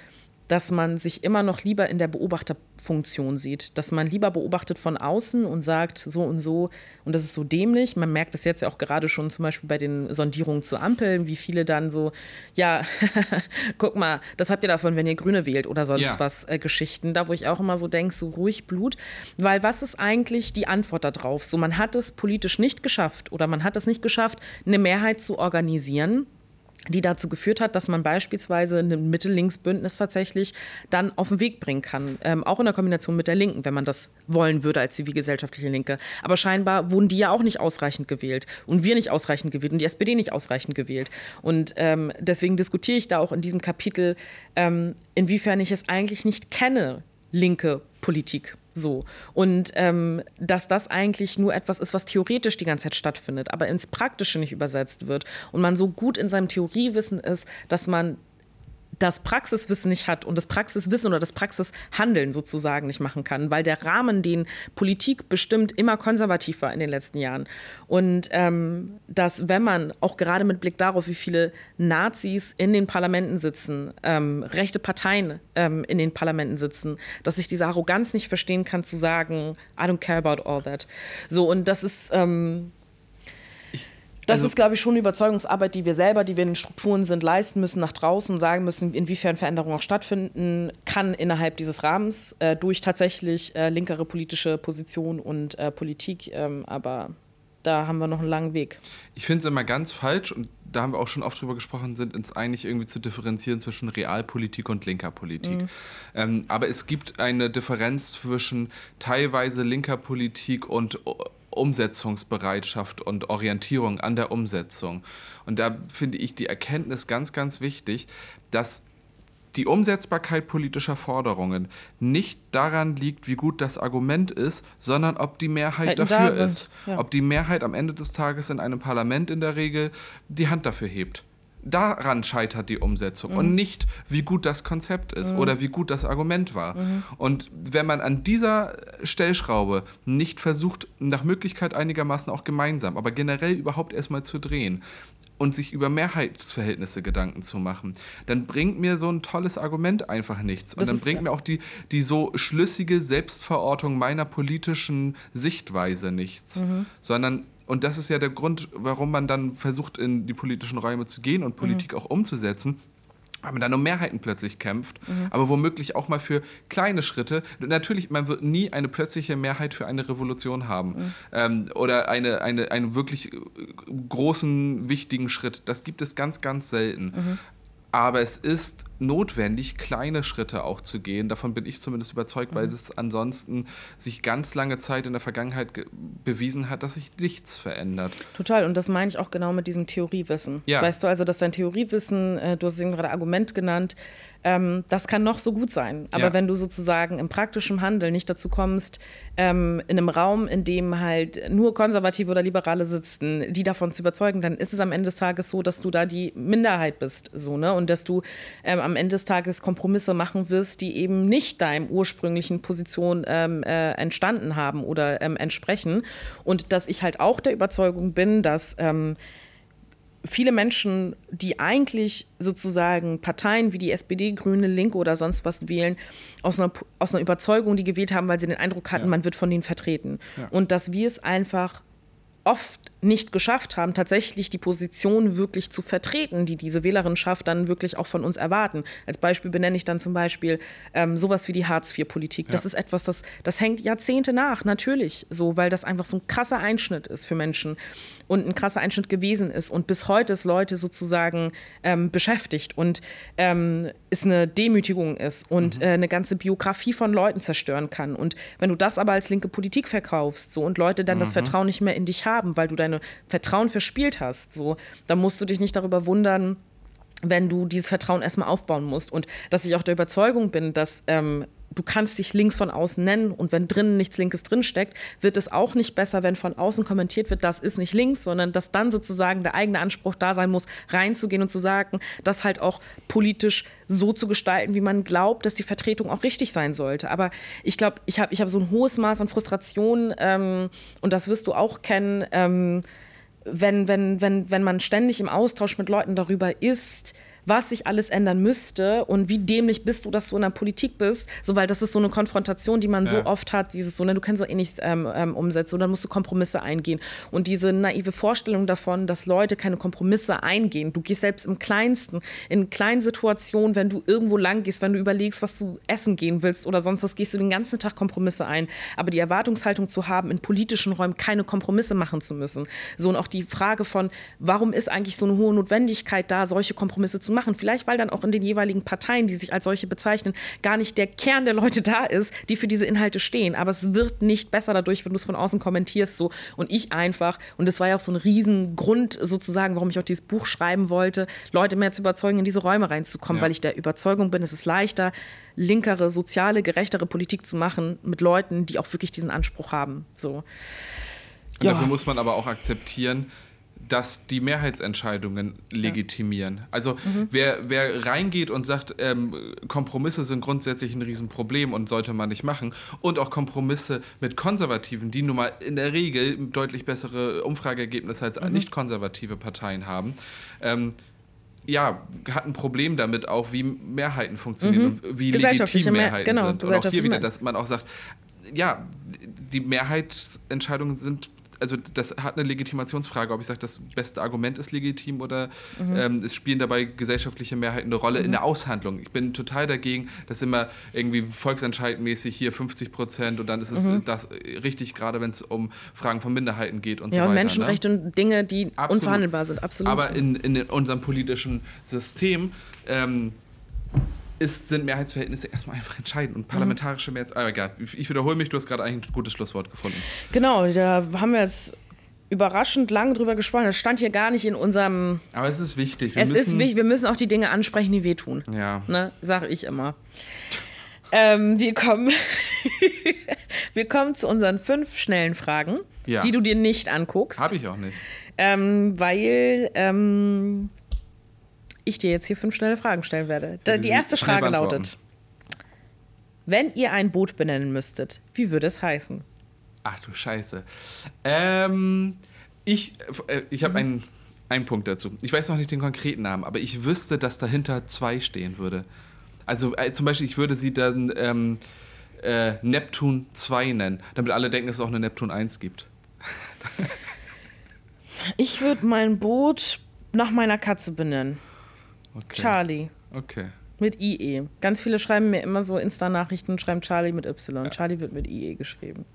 dass man sich immer noch lieber in der Beobachterfunktion sieht, dass man lieber beobachtet von außen und sagt so und so und das ist so dämlich. Man merkt es jetzt ja auch gerade schon zum Beispiel bei den Sondierungen zu Ampeln, wie viele dann so, ja, guck mal, das habt ihr davon, wenn ihr Grüne wählt oder sonst ja. was äh, Geschichten, da wo ich auch immer so denke, so ruhig Blut, weil was ist eigentlich die Antwort darauf? So, man hat es politisch nicht geschafft oder man hat es nicht geschafft, eine Mehrheit zu organisieren die dazu geführt hat, dass man beispielsweise ein Mitte-Links-Bündnis tatsächlich dann auf den Weg bringen kann. Ähm, auch in der Kombination mit der Linken, wenn man das wollen würde als zivilgesellschaftliche Linke. Aber scheinbar wurden die ja auch nicht ausreichend gewählt. Und wir nicht ausreichend gewählt und die SPD nicht ausreichend gewählt. Und ähm, deswegen diskutiere ich da auch in diesem Kapitel, ähm, inwiefern ich es eigentlich nicht kenne, linke Politik. So. Und ähm, dass das eigentlich nur etwas ist, was theoretisch die ganze Zeit stattfindet, aber ins Praktische nicht übersetzt wird und man so gut in seinem Theoriewissen ist, dass man das Praxiswissen nicht hat und das Praxiswissen oder das Praxishandeln sozusagen nicht machen kann, weil der Rahmen, den Politik bestimmt, immer konservativ war in den letzten Jahren. Und ähm, dass, wenn man auch gerade mit Blick darauf, wie viele Nazis in den Parlamenten sitzen, ähm, rechte Parteien ähm, in den Parlamenten sitzen, dass ich diese Arroganz nicht verstehen kann, zu sagen, I don't care about all that. So, und das ist ähm, das also, ist, glaube ich, schon eine Überzeugungsarbeit, die wir selber, die wir in den Strukturen sind, leisten müssen, nach draußen sagen müssen, inwiefern Veränderung auch stattfinden kann innerhalb dieses Rahmens äh, durch tatsächlich äh, linkere politische Position und äh, Politik. Ähm, aber da haben wir noch einen langen Weg. Ich finde es immer ganz falsch und da haben wir auch schon oft drüber gesprochen, sind uns eigentlich irgendwie zu differenzieren zwischen Realpolitik und linker Politik. Mhm. Ähm, aber es gibt eine Differenz zwischen teilweise linker Politik und Umsetzungsbereitschaft und Orientierung an der Umsetzung. Und da finde ich die Erkenntnis ganz, ganz wichtig, dass die Umsetzbarkeit politischer Forderungen nicht daran liegt, wie gut das Argument ist, sondern ob die Mehrheit Hätten dafür da ist. Ja. Ob die Mehrheit am Ende des Tages in einem Parlament in der Regel die Hand dafür hebt daran scheitert die Umsetzung mhm. und nicht, wie gut das Konzept ist mhm. oder wie gut das Argument war. Mhm. Und wenn man an dieser Stellschraube nicht versucht, nach Möglichkeit einigermaßen auch gemeinsam, aber generell überhaupt erstmal zu drehen, und sich über Mehrheitsverhältnisse Gedanken zu machen, dann bringt mir so ein tolles Argument einfach nichts. Und das dann bringt mir auch die, die so schlüssige Selbstverortung meiner politischen Sichtweise nichts. Mhm. Sondern und das ist ja der Grund, warum man dann versucht, in die politischen Räume zu gehen und Politik mhm. auch umzusetzen weil man dann um Mehrheiten plötzlich kämpft, mhm. aber womöglich auch mal für kleine Schritte. Natürlich, man wird nie eine plötzliche Mehrheit für eine Revolution haben mhm. ähm, oder eine, eine, einen wirklich großen, wichtigen Schritt. Das gibt es ganz, ganz selten. Mhm. Aber es ist notwendig, kleine Schritte auch zu gehen. Davon bin ich zumindest überzeugt, mhm. weil es ansonsten sich ganz lange Zeit in der Vergangenheit bewiesen hat, dass sich nichts verändert. Total. Und das meine ich auch genau mit diesem Theoriewissen. Ja. Weißt du, also, dass dein Theoriewissen, äh, du hast es eben gerade Argument genannt, ähm, das kann noch so gut sein. Aber ja. wenn du sozusagen im praktischen Handeln nicht dazu kommst, ähm, in einem Raum, in dem halt nur Konservative oder Liberale sitzen, die davon zu überzeugen, dann ist es am Ende des Tages so, dass du da die Minderheit bist. So, ne? Und dass du ähm, am Ende des Tages Kompromisse machen wirst, die eben nicht deinem ursprünglichen Position ähm, äh, entstanden haben oder ähm, entsprechen. Und dass ich halt auch der Überzeugung bin, dass ähm, viele Menschen, die eigentlich sozusagen Parteien wie die SPD, Grüne, Linke oder sonst was wählen, aus einer, aus einer Überzeugung, die gewählt haben, weil sie den Eindruck hatten, ja. man wird von denen vertreten. Ja. Und dass wir es einfach oft nicht geschafft haben, tatsächlich die Position wirklich zu vertreten, die diese Wählerinschaft dann wirklich auch von uns erwarten. Als Beispiel benenne ich dann zum Beispiel ähm, sowas wie die Hartz-IV-Politik. Das ja. ist etwas, das, das hängt Jahrzehnte nach, natürlich so, weil das einfach so ein krasser Einschnitt ist für Menschen und ein krasser Einschnitt gewesen ist und bis heute es Leute sozusagen ähm, beschäftigt und ähm, es eine Demütigung ist und mhm. äh, eine ganze Biografie von Leuten zerstören kann. Und wenn du das aber als linke Politik verkaufst so und Leute dann mhm. das Vertrauen nicht mehr in dich haben, weil du dein Vertrauen verspielt hast, so, dann musst du dich nicht darüber wundern, wenn du dieses Vertrauen erstmal aufbauen musst. Und dass ich auch der Überzeugung bin, dass ähm, du kannst dich links von außen nennen und wenn drinnen nichts Linkes drinsteckt, wird es auch nicht besser, wenn von außen kommentiert wird, das ist nicht links, sondern dass dann sozusagen der eigene Anspruch da sein muss, reinzugehen und zu sagen, das halt auch politisch so zu gestalten, wie man glaubt, dass die Vertretung auch richtig sein sollte. Aber ich glaube, ich habe ich hab so ein hohes Maß an Frustration ähm, und das wirst du auch kennen, ähm, wenn, wenn, wenn, wenn man ständig im Austausch mit Leuten darüber ist, was sich alles ändern müsste und wie dämlich bist du, dass du in der Politik bist, so weil das ist so eine Konfrontation, die man ja. so oft hat, dieses so, ne, du kannst so eh nichts ähm, ähm, umsetzen und dann musst du Kompromisse eingehen und diese naive Vorstellung davon, dass Leute keine Kompromisse eingehen. Du gehst selbst im Kleinsten, in kleinen Situationen, wenn du irgendwo lang gehst, wenn du überlegst, was du essen gehen willst oder sonst was, gehst du den ganzen Tag Kompromisse ein. Aber die Erwartungshaltung zu haben, in politischen Räumen keine Kompromisse machen zu müssen. So und auch die Frage von, warum ist eigentlich so eine hohe Notwendigkeit da, solche Kompromisse zu machen? Machen. Vielleicht, weil dann auch in den jeweiligen Parteien, die sich als solche bezeichnen, gar nicht der Kern der Leute da ist, die für diese Inhalte stehen. Aber es wird nicht besser dadurch, wenn du es von außen kommentierst. So. Und ich einfach, und das war ja auch so ein Riesengrund sozusagen, warum ich auch dieses Buch schreiben wollte, Leute mehr zu überzeugen, in diese Räume reinzukommen, ja. weil ich der Überzeugung bin, es ist leichter, linkere, soziale, gerechtere Politik zu machen mit Leuten, die auch wirklich diesen Anspruch haben. So. Und ja. dafür muss man aber auch akzeptieren, dass die Mehrheitsentscheidungen legitimieren. Ja. Also mhm. wer, wer reingeht und sagt, ähm, Kompromisse sind grundsätzlich ein Riesenproblem und sollte man nicht machen und auch Kompromisse mit Konservativen, die nun mal in der Regel deutlich bessere Umfrageergebnisse als mhm. nicht konservative Parteien haben, ähm, ja, hat ein Problem damit auch, wie Mehrheiten funktionieren mhm. und wie legitim Mehrheiten genau, sind. Und auch hier wieder, dass man auch sagt, ja, die Mehrheitsentscheidungen sind also das hat eine Legitimationsfrage, ob ich sage, das beste Argument ist legitim oder mhm. ähm, es spielen dabei gesellschaftliche Mehrheiten eine Rolle mhm. in der Aushandlung. Ich bin total dagegen, dass immer irgendwie volksentscheidmäßig hier 50 Prozent und dann ist es mhm. das richtig, gerade wenn es um Fragen von Minderheiten geht und ja, so weiter. Ja, und Menschenrechte ne? und Dinge, die absolut. unverhandelbar sind, absolut. Aber in, in unserem politischen System ähm, ist, sind Mehrheitsverhältnisse erstmal einfach entscheidend und parlamentarische Mehrheits. Aber egal, ich wiederhole mich, du hast gerade eigentlich ein gutes Schlusswort gefunden. Genau, da haben wir jetzt überraschend lang drüber gesprochen. Das stand hier gar nicht in unserem. Aber es ist wichtig. Wir es ist wichtig, wir müssen auch die Dinge ansprechen, die wehtun. Ja. Ne, sag ich immer. ähm, wir, kommen wir kommen zu unseren fünf schnellen Fragen, ja. die du dir nicht anguckst. Habe ich auch nicht. Ähm, weil ähm, ich dir jetzt hier fünf schnelle Fragen stellen werde. Da, die erste Frage lautet: Wenn ihr ein Boot benennen müsstet, wie würde es heißen? Ach du Scheiße. Ähm, ich äh, ich habe mhm. einen, einen Punkt dazu. Ich weiß noch nicht den konkreten Namen, aber ich wüsste, dass dahinter zwei stehen würde. Also äh, zum Beispiel, ich würde sie dann ähm, äh, Neptun 2 nennen, damit alle denken, dass es auch eine Neptun 1 gibt. ich würde mein Boot nach meiner Katze benennen. Okay. Charlie. Okay. Mit IE. Ganz viele schreiben mir immer so Insta-Nachrichten und schreiben Charlie mit Y. Ja. Charlie wird mit IE geschrieben.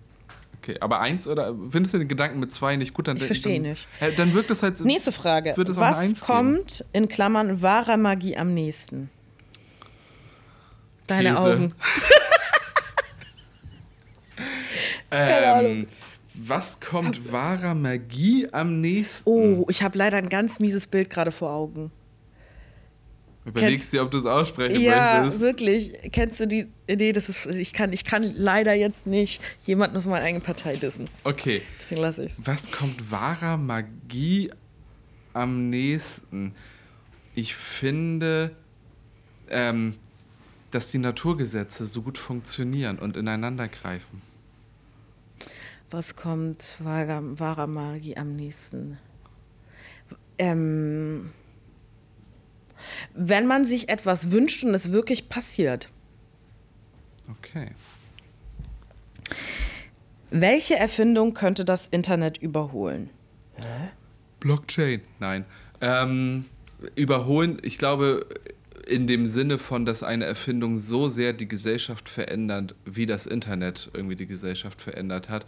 Okay, aber eins oder findest du den Gedanken mit zwei nicht gut? Dann, ich verstehe nicht. Äh, dann wirkt es halt. Nächste Frage. Was kommt geben? in Klammern wahrer Magie am nächsten? Deine Käse. Augen. ähm, was kommt wahrer Magie am nächsten? Oh, ich habe leider ein ganz mieses Bild gerade vor Augen. Überlegst dir, ob du es aussprechen ja, möchtest. Ja, wirklich. Kennst du die Idee, das ist, ich kann, ich kann leider jetzt nicht jemanden aus meiner eigenen Partei dissen. Okay. Deswegen lasse ich Was kommt wahrer Magie am nächsten? Ich finde, ähm, dass die Naturgesetze so gut funktionieren und ineinander greifen. Was kommt wahrer, wahrer Magie am nächsten? Ähm wenn man sich etwas wünscht und es wirklich passiert. Okay. Welche Erfindung könnte das Internet überholen? Blockchain. Nein. Ähm, überholen, ich glaube, in dem Sinne von, dass eine Erfindung so sehr die Gesellschaft verändert, wie das Internet irgendwie die Gesellschaft verändert hat,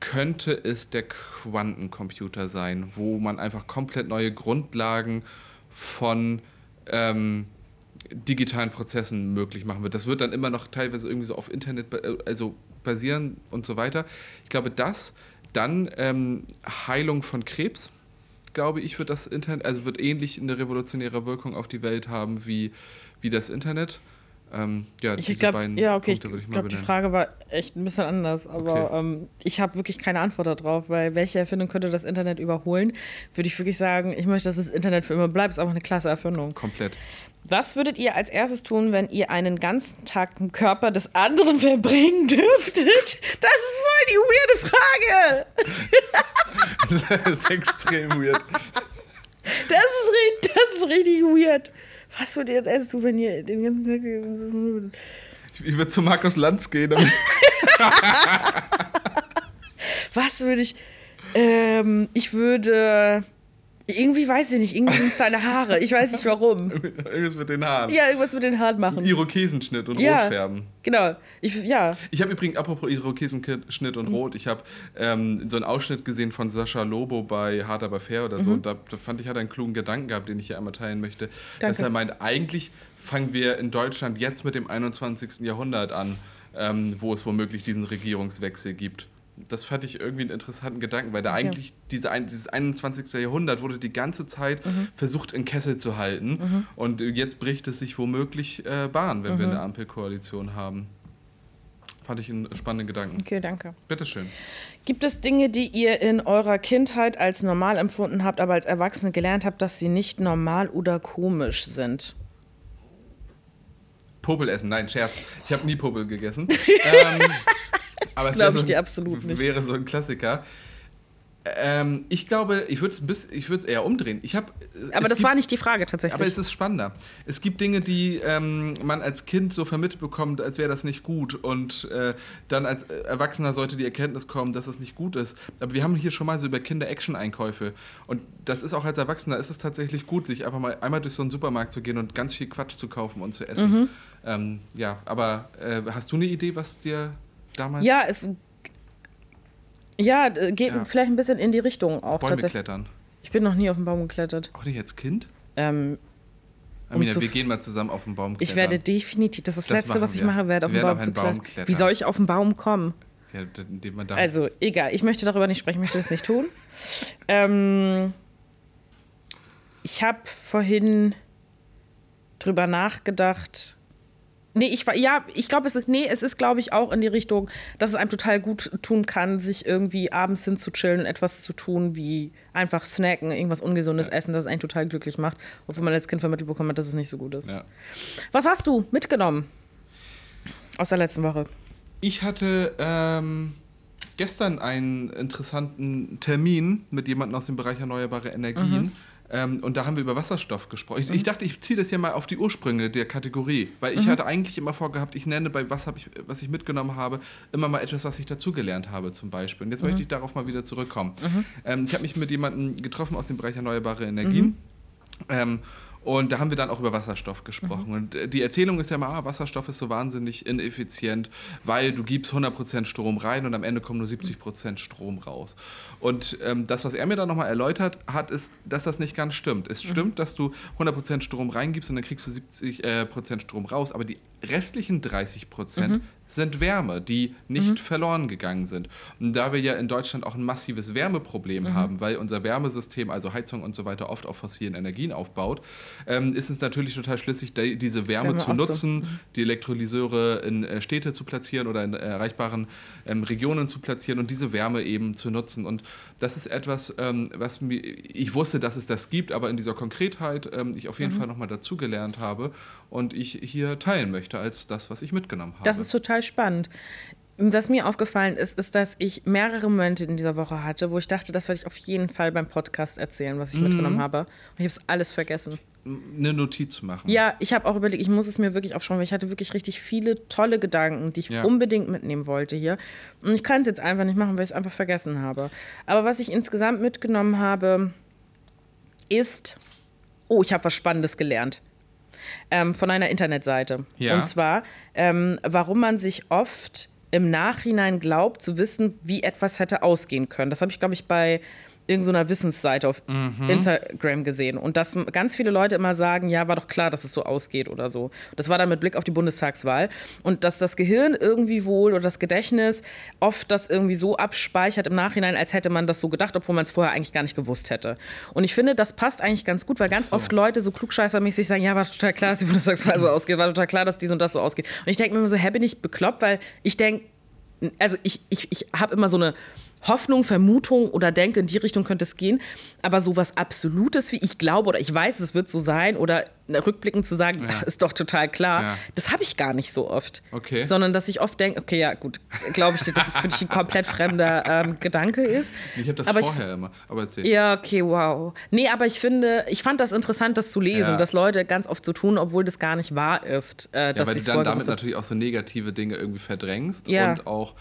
könnte es der Quantencomputer sein, wo man einfach komplett neue Grundlagen von ähm, digitalen Prozessen möglich machen wird. Das wird dann immer noch teilweise irgendwie so auf Internet äh, also basieren und so weiter. Ich glaube, das, dann ähm, Heilung von Krebs, glaube ich, wird das Internet, also wird ähnlich eine revolutionäre Wirkung auf die Welt haben wie, wie das Internet. Ähm, ja, ich glaube, ja, okay, Punkte ich, ich glaube, die Frage war echt ein bisschen anders, aber okay. ähm, ich habe wirklich keine Antwort darauf, weil welche Erfindung könnte das Internet überholen? Würde ich wirklich sagen, ich möchte, dass das Internet für immer bleibt. Ist einfach eine klasse Erfindung. Komplett. Was würdet ihr als erstes tun, wenn ihr einen ganzen Tag im Körper des anderen verbringen dürftet? Das ist voll die weirde Frage. das ist extrem weird. Das ist, das ist richtig weird. Was ihr jetzt erstes tun, wenn ihr den ganzen Tag. Ich würde zu Markus Lanz gehen. Was würde ich. Ähm, ich würde. Irgendwie weiß ich nicht, irgendwie sind es deine Haare. Ich weiß nicht warum. irgendwas mit den Haaren. Ja, irgendwas mit den Haaren machen. Irokesenschnitt und ja, Rot färben. Genau. Ich, ja. Ich habe übrigens, apropos Irokesenschnitt und mhm. Rot, ich habe ähm, so einen Ausschnitt gesehen von Sascha Lobo bei Hard aber fair oder so. Mhm. Und da, da, fand ich, hat er einen klugen Gedanken gehabt, den ich hier einmal teilen möchte. Danke. Dass er meint, eigentlich fangen wir in Deutschland jetzt mit dem 21. Jahrhundert an, ähm, wo es womöglich diesen Regierungswechsel gibt das fand ich irgendwie einen interessanten Gedanken, weil da okay. eigentlich diese, dieses 21. Jahrhundert wurde die ganze Zeit mhm. versucht in Kessel zu halten mhm. und jetzt bricht es sich womöglich äh, Bahn, wenn mhm. wir eine Ampelkoalition haben. Fand ich einen spannenden Gedanken. Okay, danke. Bitteschön. Gibt es Dinge, die ihr in eurer Kindheit als normal empfunden habt, aber als Erwachsene gelernt habt, dass sie nicht normal oder komisch sind? Popel essen, nein, Scherz. Ich habe nie Popel gegessen. ähm, aber es Glaube ich dir absolut nicht. wäre so ein Klassiker. Ähm, ich glaube, ich würde es eher umdrehen. Ich hab, aber das gibt, war nicht die Frage tatsächlich. Aber es ist spannender. Es gibt Dinge, die ähm, man als Kind so vermittelt bekommt, als wäre das nicht gut. Und äh, dann als Erwachsener sollte die Erkenntnis kommen, dass das nicht gut ist. Aber wir haben hier schon mal so über Kinder-Action-Einkäufe. Und das ist auch als Erwachsener, ist es tatsächlich gut, sich einfach mal einmal durch so einen Supermarkt zu gehen und ganz viel Quatsch zu kaufen und zu essen. Mhm. Ähm, ja, aber äh, hast du eine Idee, was dir damals? Ja, es ja, geht ja. vielleicht ein bisschen in die Richtung auch. Bäume klettern. Ich bin noch nie auf den Baum geklettert. Auch nicht als Kind? Ähm, Amina, um wir gehen mal zusammen auf den Baum klettern. Ich werde definitiv, das ist das, das Letzte, was ich wir. mache werde, auf den Baum, zu Baum klettern. Wie soll ich auf den Baum kommen? Ja, indem man da also, egal, ich möchte darüber nicht sprechen, ich möchte das nicht tun. ähm, ich habe vorhin drüber nachgedacht, Nee, ich war, ja, ich glaube, es ist, nee, es ist, glaube ich, auch in die Richtung, dass es einem total gut tun kann, sich irgendwie abends hinzuchillen und etwas zu tun, wie einfach snacken, irgendwas Ungesundes ja. essen, das es einen total glücklich macht, obwohl man als Kind vermittelt bekommt, dass es nicht so gut ist. Ja. Was hast du mitgenommen aus der letzten Woche? Ich hatte ähm, gestern einen interessanten Termin mit jemandem aus dem Bereich erneuerbare Energien. Mhm ähm, und da haben wir über Wasserstoff gesprochen. Ich, mhm. ich dachte, ich ziehe das hier mal auf die Ursprünge der Kategorie, weil ich mhm. hatte eigentlich immer vorgehabt, ich nenne bei was, ich, was ich mitgenommen habe, immer mal etwas, was ich dazugelernt habe zum Beispiel. Und jetzt mhm. möchte ich darauf mal wieder zurückkommen. Mhm. Ähm, ich habe mich mit jemandem getroffen aus dem Bereich erneuerbare Energien. Mhm. Ähm, und da haben wir dann auch über Wasserstoff gesprochen. Mhm. Und äh, die Erzählung ist ja immer, ah, Wasserstoff ist so wahnsinnig ineffizient, weil du gibst 100% Strom rein und am Ende kommen nur 70% Strom raus. Und ähm, das, was er mir dann nochmal erläutert hat, ist, dass das nicht ganz stimmt. Es mhm. stimmt, dass du 100% Strom reingibst und dann kriegst du 70% äh, Strom raus, aber die restlichen 30% mhm sind Wärme, die nicht mhm. verloren gegangen sind. Und da wir ja in Deutschland auch ein massives Wärmeproblem mhm. haben, weil unser Wärmesystem, also Heizung und so weiter, oft auf fossilen Energien aufbaut, ähm, ist es natürlich total schlüssig, diese Wärme, Wärme zu nutzen, so. Mhm. die Elektrolyseure in äh, Städte zu platzieren oder in erreichbaren ähm, Regionen zu platzieren und diese Wärme eben zu nutzen. Und das ist etwas, ähm, was mir, ich wusste, dass es das gibt, aber in dieser Konkretheit ähm, ich auf jeden mhm. Fall nochmal dazugelernt habe und ich hier teilen möchte als das, was ich mitgenommen habe. Das ist total spannend. Was mir aufgefallen ist, ist, dass ich mehrere Momente in dieser Woche hatte, wo ich dachte, das werde ich auf jeden Fall beim Podcast erzählen, was ich mhm. mitgenommen habe. Und ich habe es alles vergessen. Eine Notiz machen. Ja, ich habe auch überlegt, ich muss es mir wirklich aufschreiben, weil ich hatte wirklich richtig viele tolle Gedanken, die ich ja. unbedingt mitnehmen wollte hier. Und ich kann es jetzt einfach nicht machen, weil ich es einfach vergessen habe. Aber was ich insgesamt mitgenommen habe, ist, oh, ich habe was Spannendes gelernt. Ähm, von einer Internetseite. Ja. Und zwar, ähm, warum man sich oft im Nachhinein glaubt zu wissen, wie etwas hätte ausgehen können. Das habe ich, glaube ich, bei irgendeiner Wissensseite auf Instagram gesehen. Und dass ganz viele Leute immer sagen, ja, war doch klar, dass es so ausgeht oder so. Das war dann mit Blick auf die Bundestagswahl. Und dass das Gehirn irgendwie wohl oder das Gedächtnis oft das irgendwie so abspeichert im Nachhinein, als hätte man das so gedacht, obwohl man es vorher eigentlich gar nicht gewusst hätte. Und ich finde, das passt eigentlich ganz gut, weil ganz oft Leute so klugscheißermäßig sagen, ja, war total klar, dass die Bundestagswahl so ausgeht, war total klar, dass dies und das so ausgeht. Und ich denke mir immer so, hä, bin ich bekloppt, weil ich denke, also ich, ich, ich habe immer so eine Hoffnung, Vermutung oder denke, in die Richtung könnte es gehen. Aber so was Absolutes, wie ich glaube oder ich weiß, es wird so sein oder rückblickend zu sagen, Ja. ist doch total klar, Ja. das habe ich gar nicht so oft. Okay. Sondern dass ich oft denke, okay, ja gut, glaube ich dir, dass es für dich ein komplett fremder ähm, Gedanke ist. Ich habe das aber vorher immer. Aber erzähl. Ich, ja, okay, wow. Nee, aber ich finde, ich fand das interessant, das zu lesen, Ja. dass Leute ganz oft so tun, obwohl das gar nicht wahr ist. Äh, Ja, dass weil du dann damit natürlich auch so negative Dinge irgendwie verdrängst und auch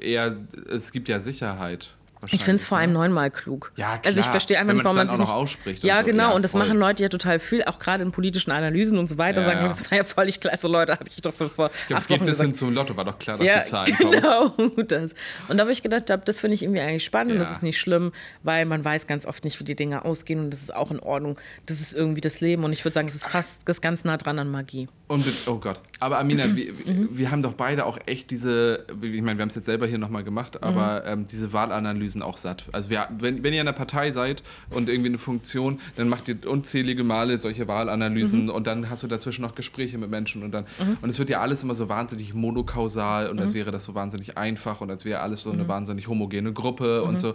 eher, es gibt ja Sicherheit. Ich finde es vor allem ne? neunmal klug. Ja, Also ich klar. verstehe einfach nicht, warum man es nicht ausspricht Ja, so. genau. Ja, und das voll. machen Leute ja total viel, auch gerade in politischen Analysen und so weiter. Ja, sagen, ja. das war ja völlig klar. So Leute, habe ich doch vor, vor Ich glaub, es geht Wochen bis hin gesagt. zum Lotto, war doch klar, dass Ja, die Zahlen kommen. genau. Das. Und da habe ich gedacht, das finde ich irgendwie eigentlich spannend und das ist nicht schlimm, weil man weiß ganz oft nicht, wie die Dinge ausgehen und das ist auch in Ordnung. Das ist irgendwie das Leben und ich würde sagen, es ist fast das ist ganz nah dran an Magie. Und oh Gott. Aber Amina, wir, wir haben doch beide auch echt diese, ich meine, wir haben es jetzt selber hier nochmal gemacht, aber Mhm. ähm, diese Wahlanalysen auch satt. Also wir, wenn, wenn ihr in einer Partei seid und irgendwie eine Funktion, dann macht ihr unzählige Male solche Wahlanalysen Mhm. und dann hast du dazwischen noch Gespräche mit Menschen und dann, und es wird ja alles immer so wahnsinnig monokausal und als Mhm. wäre das so wahnsinnig einfach und als wäre alles so eine wahnsinnig homogene Gruppe Mhm. und so.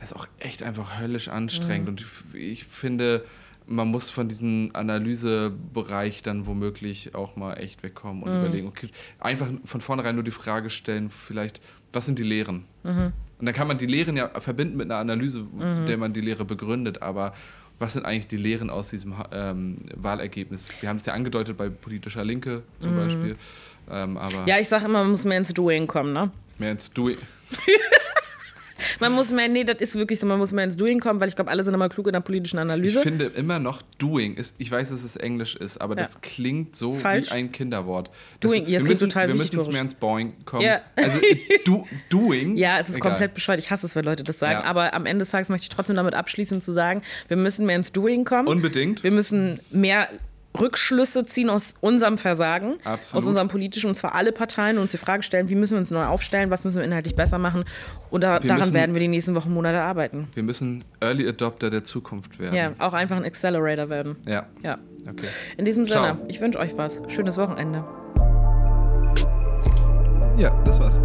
Das ist auch echt einfach höllisch anstrengend und ich finde, man muss von diesem Analysebereich dann womöglich auch mal echt wegkommen und überlegen, okay, einfach von vornherein nur die Frage stellen, vielleicht, was sind die Lehren? Und dann kann man die Lehren ja verbinden mit einer Analyse, der man die Lehre begründet, aber was sind eigentlich die Lehren aus diesem ähm, Wahlergebnis? Wir haben es ja angedeutet bei politischer Linke zum Beispiel, ähm, aber Ja, ich sage immer, man muss mehr ins Doing kommen, ne? mehr ins Doing. Man muss mehr, nee, das ist wirklich so, man muss mehr ins Doing kommen, weil ich glaube, alle sind immer klug in der politischen Ich Analyse. finde immer noch Doing ist, ich weiß, dass es Englisch ist, aber Ja. das klingt so Falsch. wie ein Kinderwort. Doing, ja, es wir klingt müssen, total Wir müssen jetzt mehr ins Boing kommen. Ja. Also do, Doing. Ja, es ist egal. komplett bescheuert. Ich hasse es, wenn Leute das sagen. Ja. Aber am Ende des Tages möchte ich trotzdem damit abschließen zu sagen, wir müssen mehr ins Doing kommen. Unbedingt. Wir müssen mehr Rückschlüsse ziehen aus unserem Versagen, Absolut. aus unserem politischen, und zwar alle Parteien, und uns die Frage stellen, wie müssen wir uns neu aufstellen, was müssen wir inhaltlich besser machen. Und da, daran müssen- werden wir die nächsten Wochen, Monate arbeiten. Wir müssen Early Adopter der Zukunft werden. Ja, auch einfach ein Accelerator werden. Ja. Ja. Okay. In diesem Ciao. Sinne, ich wünsche euch was. Schönes Wochenende. Ja, das war's.